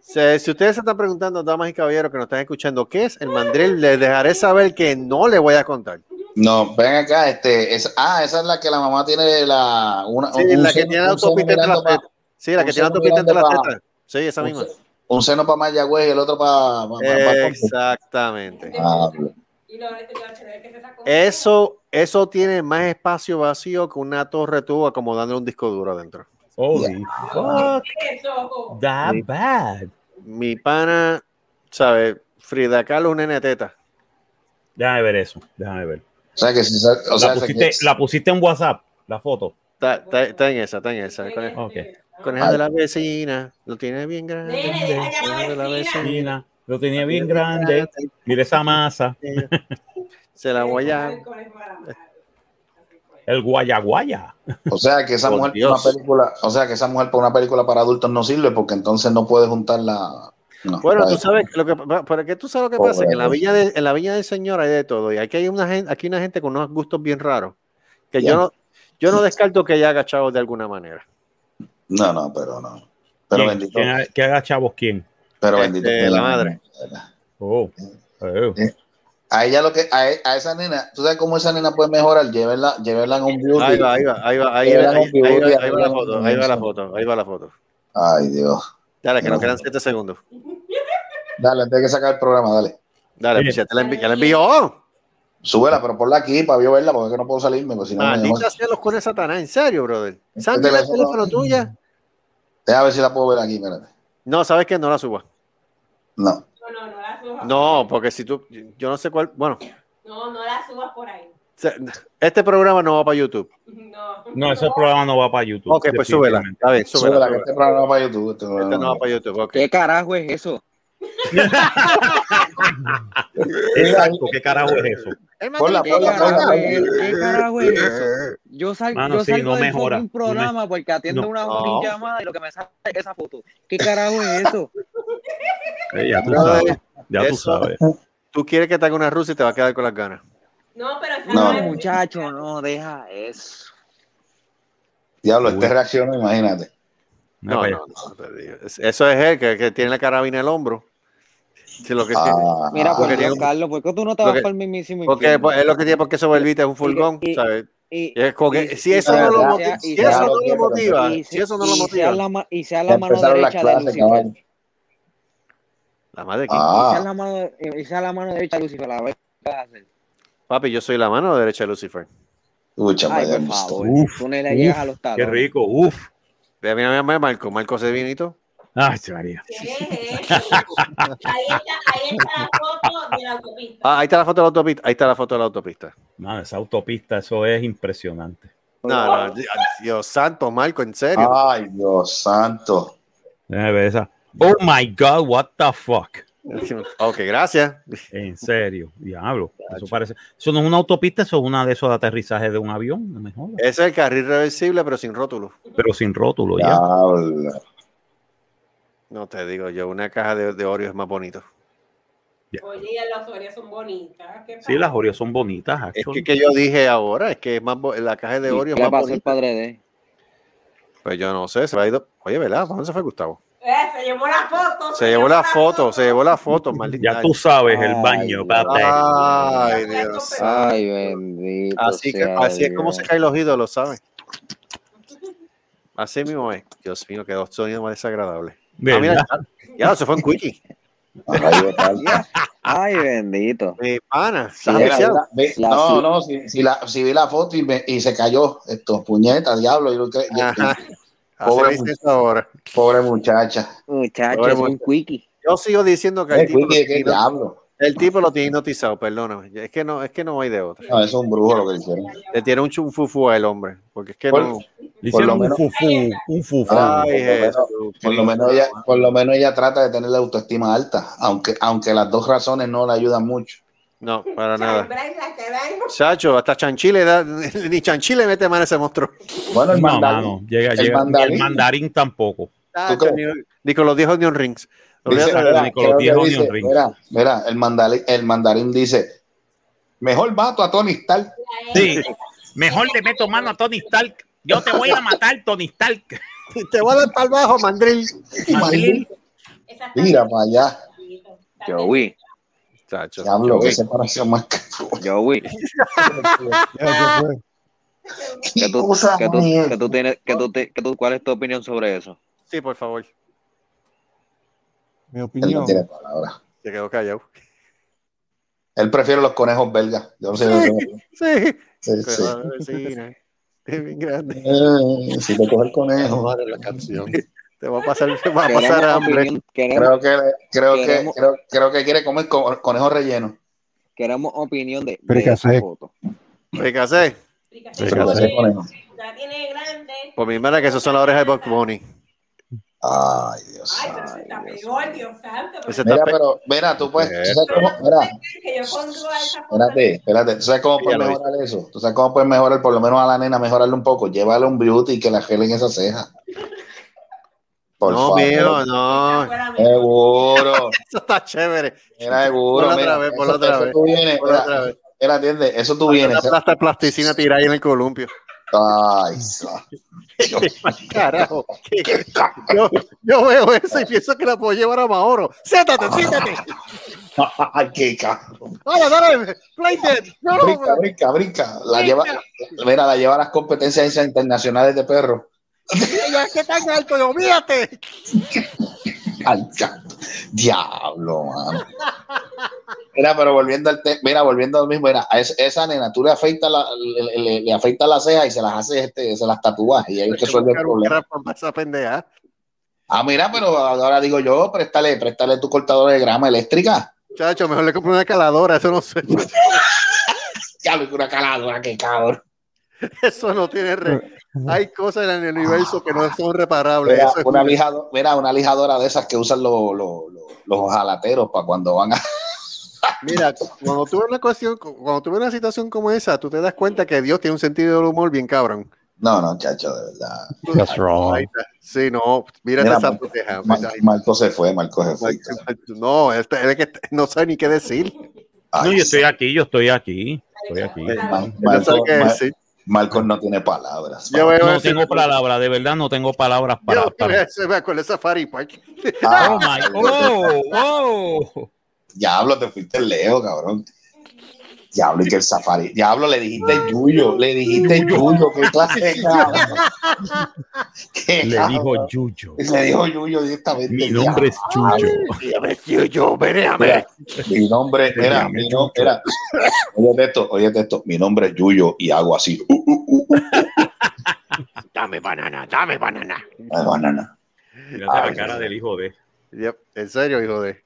Se- si ustedes se están preguntando, damas y caballeros que nos están escuchando, ¿qué es el mandril? Les dejaré saber que no les voy a contar. No, ven acá, este, es, ah, esa es la que la mamá tiene la, una, Sí, un la que seno- tiene un autopista entre las tetas. Sí, la un que tiene autopista entre las tetas. Sí, esa misma. un, un seno para Mayagüez y el otro para Exactamente. Ah, se sacó. Eso, eso tiene más espacio vacío que una torre tuvo acomodando un disco duro adentro. Holy fuck. Eso. That bad. Mi pana, ¿sabes? Frida Kahlo, una nena teta. Déjame ver eso. Déjame ver. O sea que si, o sea, la, pusiste, que- la pusiste en WhatsApp, la foto. Está, está- está en esa, está en esa. Con el, conejo de la vecina, lo tiene bien grande. Nene, Conejo de la vecina. lo tenía bien grande. Mira esa masa. *laughs* Se la voy a. El guayaguaya. o sea que esa Por mujer para una película, o sea que esa mujer para una película para adultos no sirve porque entonces no puede juntar la no, Bueno, para- tú sabes lo que pero que tú sabes lo que pasa, que en la viña de, en la viña del Señor hay de todo y aquí hay una gente, aquí una gente con unos gustos bien raros que yo no yo no descarto que haya agachado de alguna manera. No, no, pero no. Pero ¿Quién? bendito. ¿Quién ha- ¿Qué haga chavos quién? Pero Este, bendito. la madre. Oh. oh. A ella lo que, a, a esa nena, ¿tú sabes cómo esa nena puede mejorar? Llévenla, llévenla en un beauty. Ahí va, ahí va, ahí va, ahí, Era ahí- va, ahí va la foto, ahí va la foto, ahí va la foto. Ay, Dios. Dale, que nos quedan 7 segundos. Dale, antes de que sacar el programa, dale. Dale, pues ya te la envi- la. Súbela, pero ponla aquí para yo verla, porque es que no puedo salirme, porque si no me Maldita sea los cones satanás, en serio, brother. Este el teléfono- teléfono tuya. Deja ver si la puedo ver aquí, espérate. No, ¿sabes qué? No la subas. No. No, no, no la subas. No, porque si tú, yo no sé cuál, bueno, No, no la subas por ahí. este programa no va para YouTube. No. No, ese programa no va para YouTube. Ok, pues súbela. Está bien, súbela. Súbela, que este programa va para YouTube. Este programa Este no va para YouTube. ¿Qué carajo es eso? *laughs* Exacto, ¿qué carajo es eso? Ponla, ¿Qué ponla, carajo ponla. es, ¿Qué carajo es eso? Yo, sal- Mano, yo sí, salgo no mejora, no programa porque atiendo no. una No. fucking llamada y lo que me sale es esa foto. ¿Qué carajo es eso? Eh, ya tú sabes. Ya tú sabes. Tú quieres que te haga una rusa y te va a quedar con las ganas. No, pero No. Muchacho, no, deja eso. Diablo, este reaccionó, imagínate. No, no, no. Es- Eso es él que, que tiene la carabina en el hombro. Sí, lo que tiene. Ah, Mira, por porque Dios, tiene- Carlos, ¿por qué tú no te vas para el mismísimo Porque infierno? pues, es lo que tiene porque eso volviste es un furgón, y- ¿sabes? Y- Y es que, si eso no lo motiva, si eso no lo motiva, y si eso no y lo sea motiva, la y sea la mano derecha de Lucifer. la madre que Y sea Ah, la mano, y sea la mano derecha de Lucifer. A ver qué vas a hacer. papi, yo soy la mano derecha de Lucifer. Escucha, Ay, por favor. Uf, tú no le uf, llegas a los Qué rico, uf. Mira, mira, mira, Marco, Marco se vinito. Ay, María. ¿Qué es eso? Ahí está, ahí está la foto de la autopista. Ah, ahí está la foto de la autopista, ahí está la foto de la autopista. Mano, esa autopista, eso es impresionante. No, no, Dios santo, Marco, en serio. Ay, Dios santo. Esa. Oh my God, what the fuck. Ok, gracias. En serio, diablo. Eso parece. Eso no es una autopista, eso es una de esos de aterrizaje de un avión, no me. Ese es el carril reversible, pero sin rótulo. Pero sin rótulo ya. Diablo. No te digo yo, una caja de, de Oreo es más bonito. Oye, las Oreos son bonitas. ¿Qué Sí, las? Oreos son bonitas. Es que, que yo dije ahora, es que es más la caja de Oreo es ¿Qué le más bonita. padre de? Pues yo no sé, se va a ir. Oye, ¿verdad? ¿Para dónde se fue Gustavo? Eh, se llevó la foto. Se llevó la foto, se llevó la foto, maldita. Ya tú sabes, el baño, Dios. papi. Ay, Dios. Ay, bendito. Así, que, sea así es como se Dios. caen los ídolos, ¿sabes? Así mismo es. Dios mío, quedó sonido más desagradable. Ah, mira, ya, se fue en Quickie. Ay, bendito. Mi pana, Sí, ve- La no, no, si, si la, si vi la foto y, me- y se cayó, esto, puñeta, diablo, yo Ajá. Así Pobre ahora. pobre muchacha. Pobre es un quickie. Yo sigo diciendo que el Eh, tipo, lo Quickie, ¿qué tiene, diablo? el tipo lo tiene hipnotizado, perdóname. Es que no, es que no hay de otra. No, eso es un brujo lo que hicieron. Le tiene un chunfufu al hombre. Porque es que Por- no. Le por lo hicieron un menos- fufu, un fufu. Ah, Ay, menos- Por lo, menos ella, por lo menos ella trata de tener la autoestima alta, aunque, aunque las dos razones no le ayudan mucho. No, para nada. Chacho, hasta Chanchile da, *laughs* ni Chanchile mete mano a ese monstruo. Bueno, el No, mandarín, mano, llega, el llega. mandarín. El mandarín tampoco. Ni, ni con los 10 Onion Rings. dice, mira, eso. ni con los creo que 10 dice, onion rings. mira, mira, el mandarín, el mandarín dice, mejor mato a Tony Stark. Sí. Mejor le meto mano a Tony Stark. Yo te voy a matar, Tony Stark. *laughs* Te voy a dar para el bajo, mandril. Mandril. Mira para allá, Joey, Chacho. diablo, qué separación más ¿Qué que tú, *laughs* cosa que tú, que tú tienes, que tú, te- que tú, ¿cuál es tu opinión sobre eso? Sí, por favor. Mi Él no opinión. tiene palabras. Se quedó callado. Él prefiere los conejos belgas. Yo no sé. yo. Sí. Sí, sí. Cuidado, vecina. Es bien grande. Eh, si te coge el conejo. Te va a pasar, te *laughs* va a pasar hambre. Creo que, creo que, Queremos- creo, creo que quiere comer co- conejo relleno. queremos opinión de, foto. Fricasé de. La tiene grande. Por mi hermana que esos son las orejas de Bob Bunny. Ay, Dios. Ay, pero se está peor, Dios santo. Mira, pero, mira, tú puedes, tú sabes cómo, mira, Que foto. espérate, espérate, tú sabes cómo puedes mejorar eso, tú sabes cómo puedes mejorar, por lo menos a la nena, mejorarle un poco, llévale un beauty y que la gelen esa ceja. Por no, favor. mío, no. Seguro, *laughs* Eso está chévere. mira, seguro. Mira, otra vez, eso- otra eso vez. tú vienes, otra vez. atiende, eso tú vienes, de plasticina tirada ahí en el columpio. Ay, *laughs* *laughs* Carajo. Yo, yo veo eso y pienso que la puedo llevar a Mahoro. Siéntate, siéntate. Ay, qué cabrón. Dale, dale. Play dead. No, Brinca, brinca, brinca. La lleva, mira, la lleva a las competencias internacionales de perros. Ya es que tan alto. Yo, mírate. Ca- Diablo, mano. Mira, pero volviendo al te- mira, volviendo al mismo, mira, a esa nena, tú le afeitas la, le, le- le las cejas y se las haces, este, se las tatúas y ahí resuelve el problema. esa pendeja. Ah, mira, pero ahora digo yo, préstale, préstale tu cortador de grama eléctrica. Chacho, mejor le compro una caladora. Eso no sé. *laughs* Ya lo una caladora, qué cabrón. *laughs* Eso no tiene re. Hay cosas en el universo que no son reparables. Mira, Eso es una, un- lijado- mira, una lijadora de esas que usan los, los, los, los jalateros para cuando van a. *laughs* Mira, cuando tuve una cuestión, cuando tuve una situación como esa, tú te das cuenta que Dios tiene un sentido del humor bien cabrón. No, no, chacho, de verdad. That's wrong. Sí, no, mira Mira, esa Marco, pendeja. Mar- Marco se fue, Marco se fue. No, este, es que no sabe ni qué decir. No, yo estoy aquí, yo estoy aquí. Estoy aquí. Mar- No sabe Marco, qué Mar- decir. Marcos no tiene palabras. Yo No tengo palabras, de verdad no tengo palabras para. Yo para- se me acuerda de Safari Park. Ah, Oh my oh, oh. Diablo, te fuiste lejos, cabrón. Diablo, y que el safari. Diablo, le dijiste Yuyo, le dijiste Yuyo, qué clase de. *laughs* Qué Le cabrón. dijo Yuyo. Le dijo Yuyo directamente. Mi nombre es Yuyo. Mi nombre era, mi no, era, oye esto, oye esto, mi nombre es Yuyo y hago así. Uh, uh, uh, Dame banana, dame banana. ay, banana. Mira la cara del hijo de. Yep, En serio, hijo de.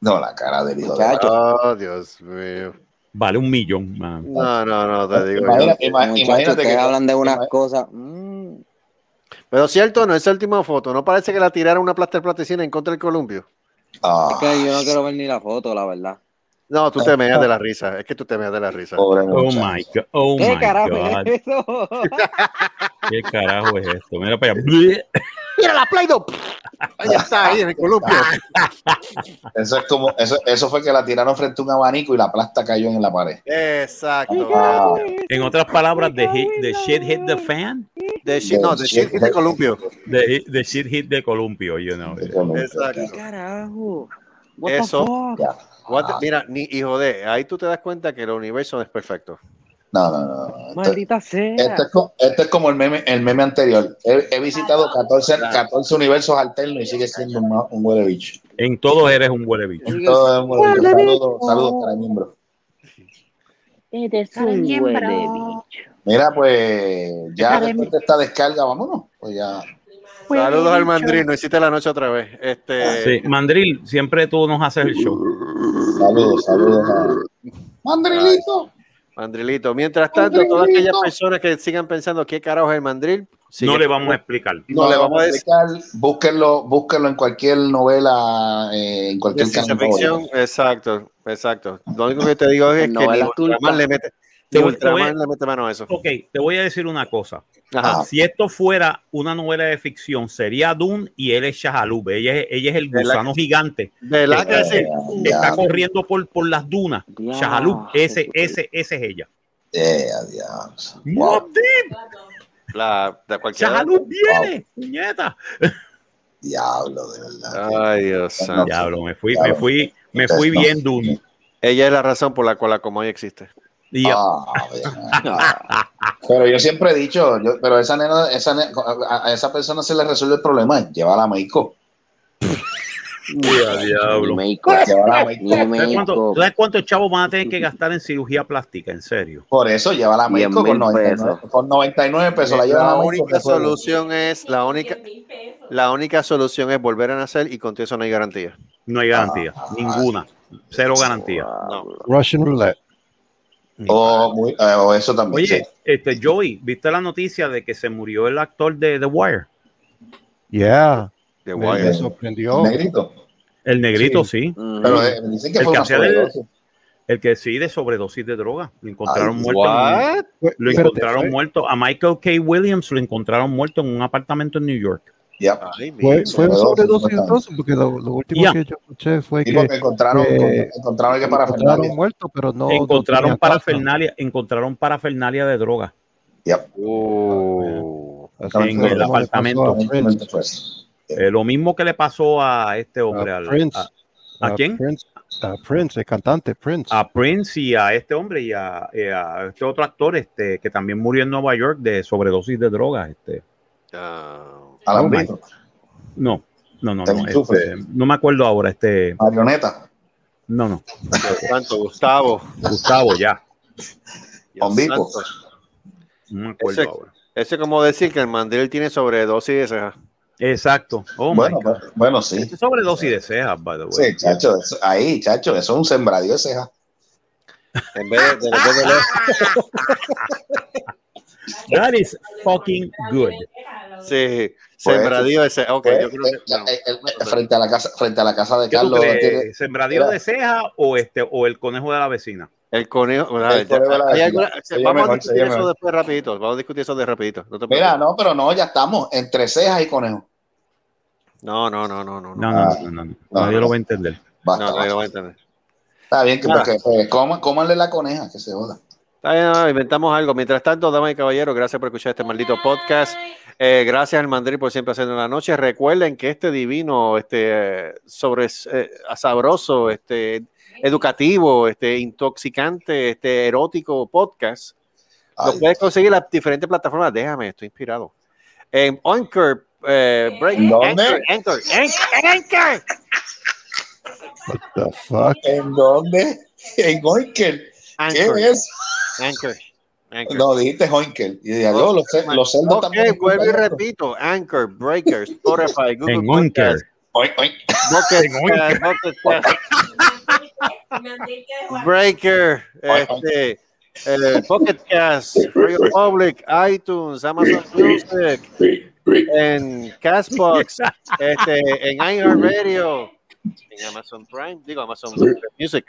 No, la cara del hijo de. Oh, Dios mío. Vale un millón, man. No, no, no, te digo. Imagínate, que hablan de unas cosas. mm, Pero cierto, no, esa última foto. ¿No parece que la tiraron una plasta de platicina en contra del columpio? Ah, es que yo no quiero ver ni la foto, la verdad. No, tú te meas de la risa. Es que tú te meas de la risa. pobre Oh muchacho. my god. Oh ¿Qué my carajo god. es eso? ¿Qué carajo es esto? Mira para allá. *laughs* ¡Mira la Play-Doh! Ahí está, ahí en el columpio. *laughs* Eso es como, eso, eso fue que la tiraron frente a un abanico y la plasta cayó en la pared. Exacto. Ah, En otras palabras, the, hit, the shit hit the fan. De shit, no, de shit de columpio. The, hit- the shit hit the columpio, you know. ¿Qué Exacto. carajo? What the Eso. fuck? ya. What the- mira, ni hijo de, ahí tú te das cuenta que el universo no es perfecto. No, no, no. no. Esto, Maldita sea. esto es, co- esto es como el meme, el meme anterior. He, he visitado 14, 14 universos alternos y sigue siendo un, un huele bicho. En todo eres un huele bicho. Oiga, Todo es un huele bicho. Saludos, saludos para miembro. Eres un huele bicho. Mira, pues ya después de esta descarga, vámonos. Pues ya. Saludos al mandrino, hiciste la noche otra vez. Este, Sí, Mandril, siempre tú nos haces el show. Saludos, saludos a Mandrilito. Mandrilito. Mientras tanto, todas aquellas personas que sigan pensando qué carajo es el mandril, sigue- No le vamos a explicar. No le vamos a explicar. Búsquenlo, búsquenlo en cualquier novela, eh, en cualquier ficción. Exacto, exacto. Lo único que te digo es que ni turcas. le mete, Te voy- te voy a- Ultraman le mete mano a eso. Ok, te voy a decir una cosa. Ajá. Ah. Si esto fuera una novela de ficción, sería Dune y él es Shahalub. Ella es, ella es el ¿Verdad gusano gigante ¿Verdad que sí? que está corriendo por, por las dunas. Shahalub, ese, ese, ese es ella. Wow. La, de cualquier. Shahalub viene, puñeta. Diablo, de verdad. Ay, Dios santo. Diablo, me fui, me fui, me fui bien Dune. Ella es la razón por la cual la Comoy existe. Y Ah, pero yo siempre he dicho, yo- pero esa nena, esa a, esa persona se le resuelve el problema, llévala a México. *laughs* diablo. Make-up. Llévala a México. ¿Sabes cuánto- Make-up. ¿tú ¿Sabes cuántos chavos van a tener que gastar en cirugía plástica? En serio. Por eso llévala a Diez México con mil 99, con 99 pesos. La llevan La única solución es la única, la única solución es volver a nacer y con eso no hay garantía. No hay garantía, Ah. ninguna. Cero garantía. No. Russian roulette. O, muy- eh, o eso también. Oye, sí. este Joey, ¿viste la noticia de que se murió el actor de The Wire? Yeah. Me, guay. me sorprendió. Negrito. El negrito, sí. Ujú. Pero eh, dicen que El fue que una sobredosis. El que sí, de sobredosis de droga. Lo encontraron Ay, muerto. en lo encontraron muerto. A Michael K. Williams lo encontraron muerto en un apartamento en New York. Ya. Ay, Fue, fue sobredosis, sobredosis entonces, porque lo, lo último Ya. que yo escuché fue que encontraron, eh, encontraron que encontraron muerto, pero no. no encontraron tasa. parafernalia, encontraron parafernalia de droga. Yep. Uh, Así En el apartamento. a Eh, lo mismo que le pasó a este hombre, A al- Prince. a, ¿a quién? Prince, a Prince, el cantante Prince. a Prince y a este hombre y a, y a este otro actor este, que también murió en Nueva York de sobredosis de drogas. Este. ah, Alan Oh, my- Brito, No, no, no, no, este, no me acuerdo ahora. Este, Marioneta, no, no, santo, Gustavo. Justo ya, Bombico. no me acuerdo Ese- ahora. Ese es como decir que el mandril tiene sobredosis de ceja. Exacto. Oh my bueno, God. pues, bueno, sí. Este es sobredosis de cejas, by the way. Sí, chacho, eso- ahí, chacho, eso es un sembradío de cejas. En vez de, de- de- de- That is fucking good. Sí, Pues, sembradío de ceja. Ok, Pues, yo creo que. eh, no. eh, eh, frente a la casa, frente a la casa de ¿Qué tú Carlos. crees? tiene- ¿Sembradío de ceja o este o el conejo de la vecina? El conejo. El conejo de la hay vecina. alguna- Se llama vamos a discutir eso mejor. después rapidito. Vamos a discutir eso de rapidito. No, te Mira, no, pero no, ya estamos entre cejas y conejo. no, no, no, no, no. No, no. no, Ah. no, no, no. No, Nadie no. lo va a entender. Basta, No, nadie lo va a entender. Está bien, que porque pues, coman- cómanle la coneja, que se joda. Está bien, inventamos algo. Mientras tanto, damas y caballeros, gracias por escuchar este maldito podcast. Eh, gracias al Mandril por siempre hacerlo en la noche. Recuerden que este divino, este sobre eh, sabroso, este educativo, este intoxicante, este erótico podcast, lo Ay, puedes conseguir en las diferentes plataformas. Déjame, estoy inspirado. En Anchor, eh, Break, ¿Dónde? Anchor, Anchor, Anchor, Anchor. What the fuck? ¿En dónde? *laughs* En Oinkel. ¿Qué Anchor, es? Anchor, Anchor. No, dijiste Oinkel. Y dije, yo, los, los cerdos Ok, también. vuelvo y repito. Anchor, Breaker, Spotify, Google En Cast, Breaker, este, eh, Pocket Cast, Radio Public, iTunes, Amazon Music, en Castbox, este, en iHeartRadio, en Amazon Prime, digo Amazon Music.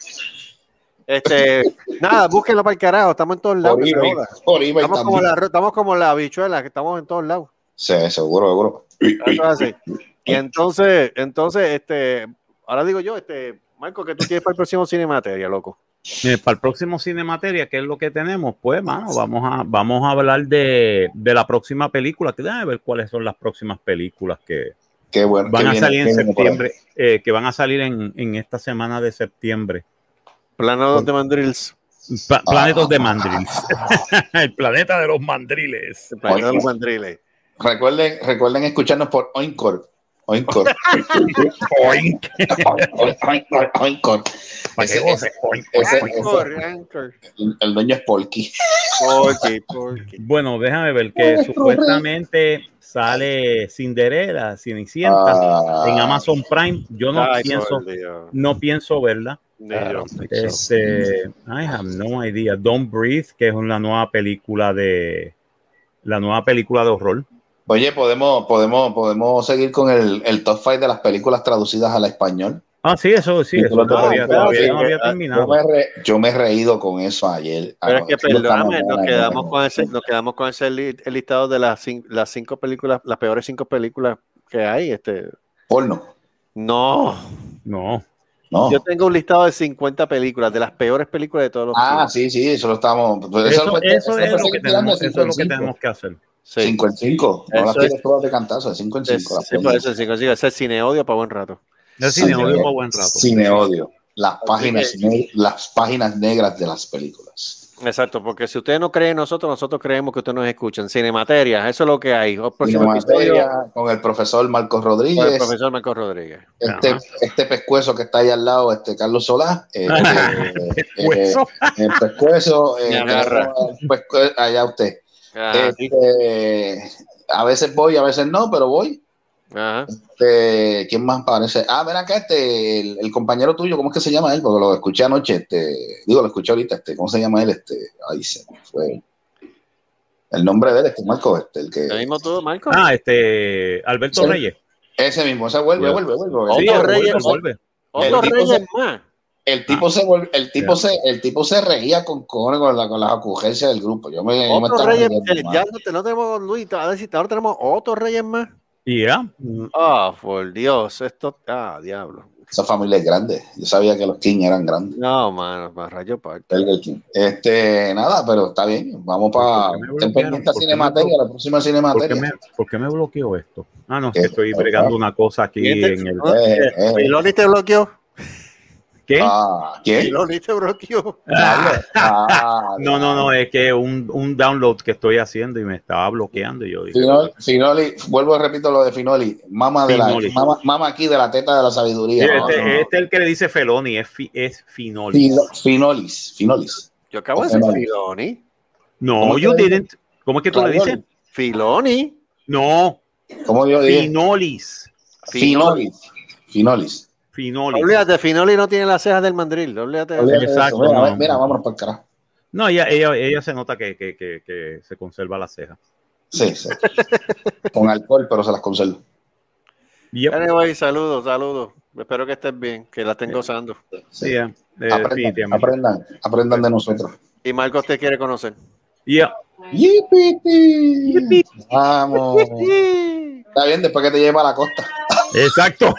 Este, nada, búsquenlo para el carajo, estamos en todos lados. Por que se eBay, joda. por eBay Estamos como, la, estamos como la bichuela, que estamos en todos lados. Sí, seguro, seguro. Eso es así. Y entonces, entonces, este, ahora digo yo, este, Marco, que tú tienes para el próximo Cinemateria, loco. Eh, para el próximo Cinemateria, ¿qué es lo que tenemos? Pues, mano, vamos a, vamos a hablar de, de la próxima película. Que déjame ver cuáles son las próximas películas que Qué bueno. van qué a viene- salir en qué septiembre, eh, que van a salir en, en esta semana de septiembre. Plano de Mandrills. Pa- planetos Ah. de mandriles. *laughs* el planeta de los mandriles. El planeta de los mandriles. Recuerden, recuerden escucharnos por Oincor. Oincor. Oink. Oincor. Oincor. Ese- ese-. El, dueño es Polky. Porky, *laughs* Porky. Bueno, déjame ver que supuestamente sale Cinderella, Cenicienta, Ah, en Amazon Prime. Yo no Ay, pienso, no pienso verla. Ni yo. Este, I have no idea. Don't Breathe, que es una nueva película de la nueva película de horror. Oye, podemos, podemos, podemos seguir con el, el top 5 de las películas traducidas al español. Ah, sí, eso sí, eso Películas de todavía, horror. todavía Sí, no había Yo me, re- yo me he reído con eso ayer. Pero es que perdóname, nos quedamos con ese, nos quedamos con ese listado de las, las cinco películas, las peores cinco películas que hay. Este, Porno. no, No, No. yo tengo un listado de 50 películas, de las peores películas de todos los Ah, tiempos. sí, sí, eso lo estamos. pues eso, eso es lo que tenemos, eso es lo que 5 en tenemos que hacer. Sí. 5 en 5. No las Eso tires es- todas de cantazo, de 5 en Es- 5. sí, por eso sí, consigo ese cine odio para buen rato. El cine odio por buen rato. Cine odio. Las páginas, que- ne- las páginas negras de las películas. Exacto, porque si ustedes no creen en nosotros, nosotros creemos que ustedes nos escuchan. Cinemateria, eso es lo que hay. Cinemateria, con el profesor Marcos con el Rodríguez. profesor Marco Rodríguez. Este, este pescuezo que está ahí al lado, este Carlos Solá. *laughs* eh, eh, Pescuezo. eh, el pescuezo. eh, allá usted. Sí. Este, a veces voy, a veces no, pero voy. Ajá. Este, ¿Quién más parece? Ah, ven acá, este, el, el compañero tuyo, ¿cómo es que se llama él? Porque lo escuché anoche, este, digo, lo escuché ahorita, este, ¿cómo se llama él? Este, ay, se fue. El nombre de él, este, Marco, este, el que. ¿Lo mismo tú, Marco? Ah, este Alberto Sí. Reyes. Ese mismo, ese vuelve, vuelve, vuelve. Sí, El- vuelve, Reyes. vuelve. Otro el Reyes se- más. El tipo se vuelve, el tipo se, el tipo se reía con cojones con, la, con las ocurrencias del grupo. Yo me, yo me Otro estaba Reyes, ya no, te- no tenemos Luis, a ver si ahora tenemos otro Reyes más. Y ya. Ah, por Dios, esto, ah, diablo. Esa familia es grande. Yo sabía que los King eran grandes. No, mano, más rayo parte. Este, nada, pero está bien. Vamos para. ¿Por qué me Ten pendiente a bloquearon? Cinemateria, la próxima ¿Por qué, Cinemateria. me, por qué me bloqueó esto? Ah, no, es estoy bregando una cosa aquí ¿Quién te- en el. Eh, eh. ¿Filoni te bloqueó? ¿Qué? Ah. ¿Filoni te bloqueó? Ah, ah, No, no, no, es que un, un download que estoy haciendo y me estaba bloqueando. Y yo digo, Finoli, Finoli, vuelvo y repito lo de Finoli. Mama, de la, Finoli. mama, mama aquí de la teta de la sabiduría. este, No, no, no. este es el que le dice Feloni, es, fi- es Finolis. Fino- Finolis, Finolis. Yo acabo de decir Filoni. No, ¿Cómo you te dice? didn't. ¿Cómo es que tú le dices? Filoni. No, ¿Cómo yo dije? Finolis. Finolis. Finolis. Finolis. Olvídate, Finoli no tiene las cejas del mandril. Olvídate. Exacto, Mira, no. mira, vámonos para el carajo. No, ella, ella, ella se nota que, que, que, que se conserva la ceja. Sí, sí. Con alcohol, pero se las conservo. Yep. Anyway, saludos, saludos. Espero que estés bien, que la estén gozando. Sí, yeah, eh, Aprendan, aprendan, aprendan de nosotros. Y Marcos te quiere conocer. Yeah. Yipiti. Vamos. Está bien, después que te lleve a la costa. Exacto.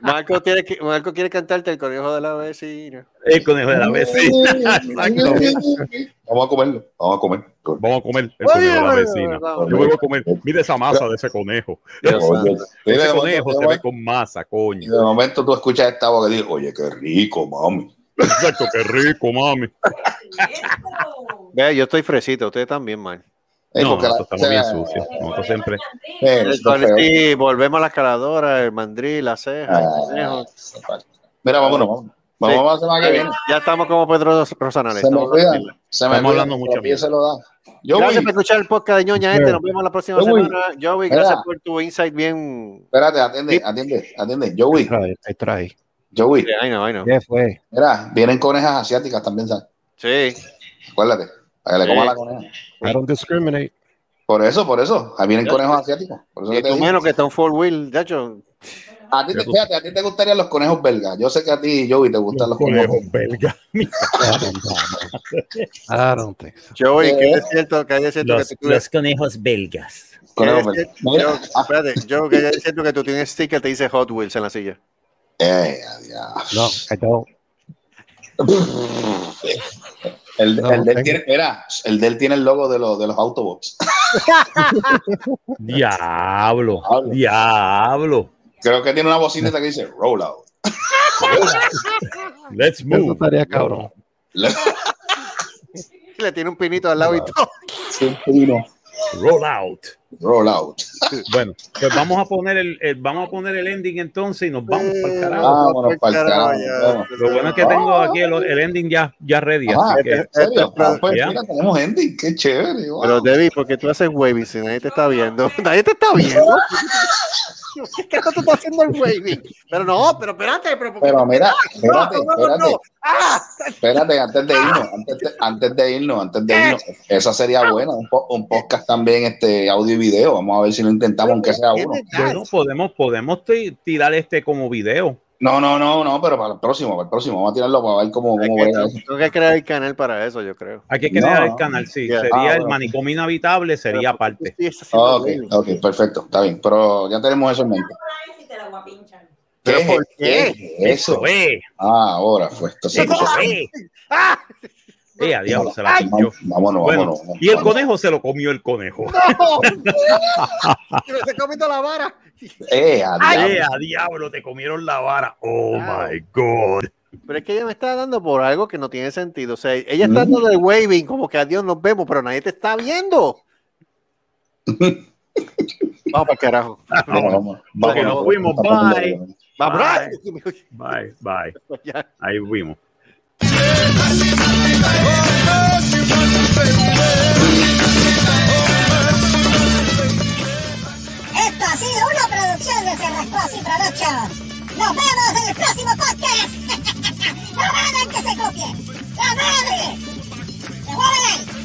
Marcos quiere, que- Marco quiere cantarte el conejo de la vecina. El conejo de la vecina. *laughs* Exacto. Vamos a comerlo. Vamos a comer. Vamos a comer el conejo de la vecina. Yo voy a comer. Mira esa masa de ese conejo. Mira, Ese conejo momento- se ve con masa, Y coño. de momento tú escuchas esta voz que dice, oye, qué rico, mami. Exacto, qué rico, mami. Vea, yo estoy fresito, ustedes también, man. Eh, No, nosotros estamos bien sucios. Nosotros siempre. Sí, volvemos a la escaladora, el mandril, la ceja, el Ah, conejo. Mira, vámonos, vámonos. Vamos Sí. a la semana que viene. Ya estamos como Pedro Rosanales. Se me Estamos olvida. Se me hablando mucho se lo da. Yo, Gracias voy. por escuchar el podcast de ñoña este. Nos vemos la próxima Joey. semana. Joey, Mira. gracias por tu insight bien. Espérate, atiende, atiende, atiende. Joey, ahí trae. Joey. Ay, no, ay, no. ¿Qué fue? Mira, vienen conejas asiáticas también, ¿sabes? Sí. Acuérdate, para que le coma la coneja. I don't discriminate. Por eso, por eso. Ahí vienen conejos asiáticos. Por eso Y que te menos que está un four wheel, de hecho. A ti, te, fíjate, a ti te gustarían los conejos belgas. Yo sé que a ti, Joey, te gustan los, conejos. Conejo belga. *laughs* I don't think so. Joey, que ¿Qué? es cierto, que es cierto Los, que tú los conejos belgas. conejos belgas. Yo, ah, espérate, yo que es cierto que tú tienes sticker te dice Hot Wheels en la silla. eh, adiós. No, I don't. *laughs* El, No, el, del tiene, mira, el del tiene el logo de, los de los Autobots. *laughs* Diablo. Diablo. Diablo. Creo que tiene una bocineta que dice Rollout. *laughs* Let's move. estaría cabrón. Le tiene un pinito al lado y todo. Roll out. Rollout. Bueno, pues vamos a poner el, el- vamos a poner el ending entonces y nos vamos para el carajo. Vámonos para el carajo. ya. vamos. Lo bueno es que tengo aquí el, el ending ya, ya ready, Ah, así que ¿en serio? Ah, pues Ya. mira, tenemos ending. Qué chévere. wow. Pero Debbie, porque tú haces waving si nadie te está viendo? *laughs* Nadie te está viendo. *laughs* ¿Qué tú estás haciendo el waving? Pero no, pero espérate, pero ¿por qué Pero mira, No, espérate, no, no, espérate. no. ¡Ah! Espérate, antes de irnos, antes de, antes de irnos, antes de irnos, esa sería buena, un, po- un podcast también, este audio y video. Vamos a ver si lo intentamos, aunque sea ¿Qué uno. bueno, podemos, podemos ti- tirar este como video. No, no, no, no, pero para el próximo, para el próximo, vamos a tirarlo para ver cómo, Hay cómo que-. Tengo que crear el canal para eso, yo creo. Hay que crear No. el canal, sí. Sería Ah, el bueno. manicomio inhabitable, sería Pero, aparte. ¿por qué estás haciendo Ah, ok, ok, perfecto, está bien, pero ya tenemos eso en mente. ¿Pero ¿Qué, por qué es eso? Es. Ah, ahora fue esto. se Eso puso- es. ¡Ah! Eh, a diablo, se la Ay, pinchó. Vámonos, Bueno, vámonos. vámonos, y el conejo se lo comió el conejo. *laughs* ¡No! *laughs* ¡Que me está comiendo la vara! Eh, a Ay, diablo. a diablo, te comieron la vara. Oh claro. my God. Pero es que ella me está dando por algo que no tiene sentido. O sea, ella está dando el waving, como que adiós nos vemos, pero nadie te está viendo. vamos para el carajo. Vamos, vamos. vamos nos fuimos. Bye. Bye. Bye. Bye. Bye. Ahí fuimos. sido una producción de Cerrascos y Nos vemos en el próximo podcast. *laughs* no hagan que se copien. ¡La madre! ¡Se mueven ahí!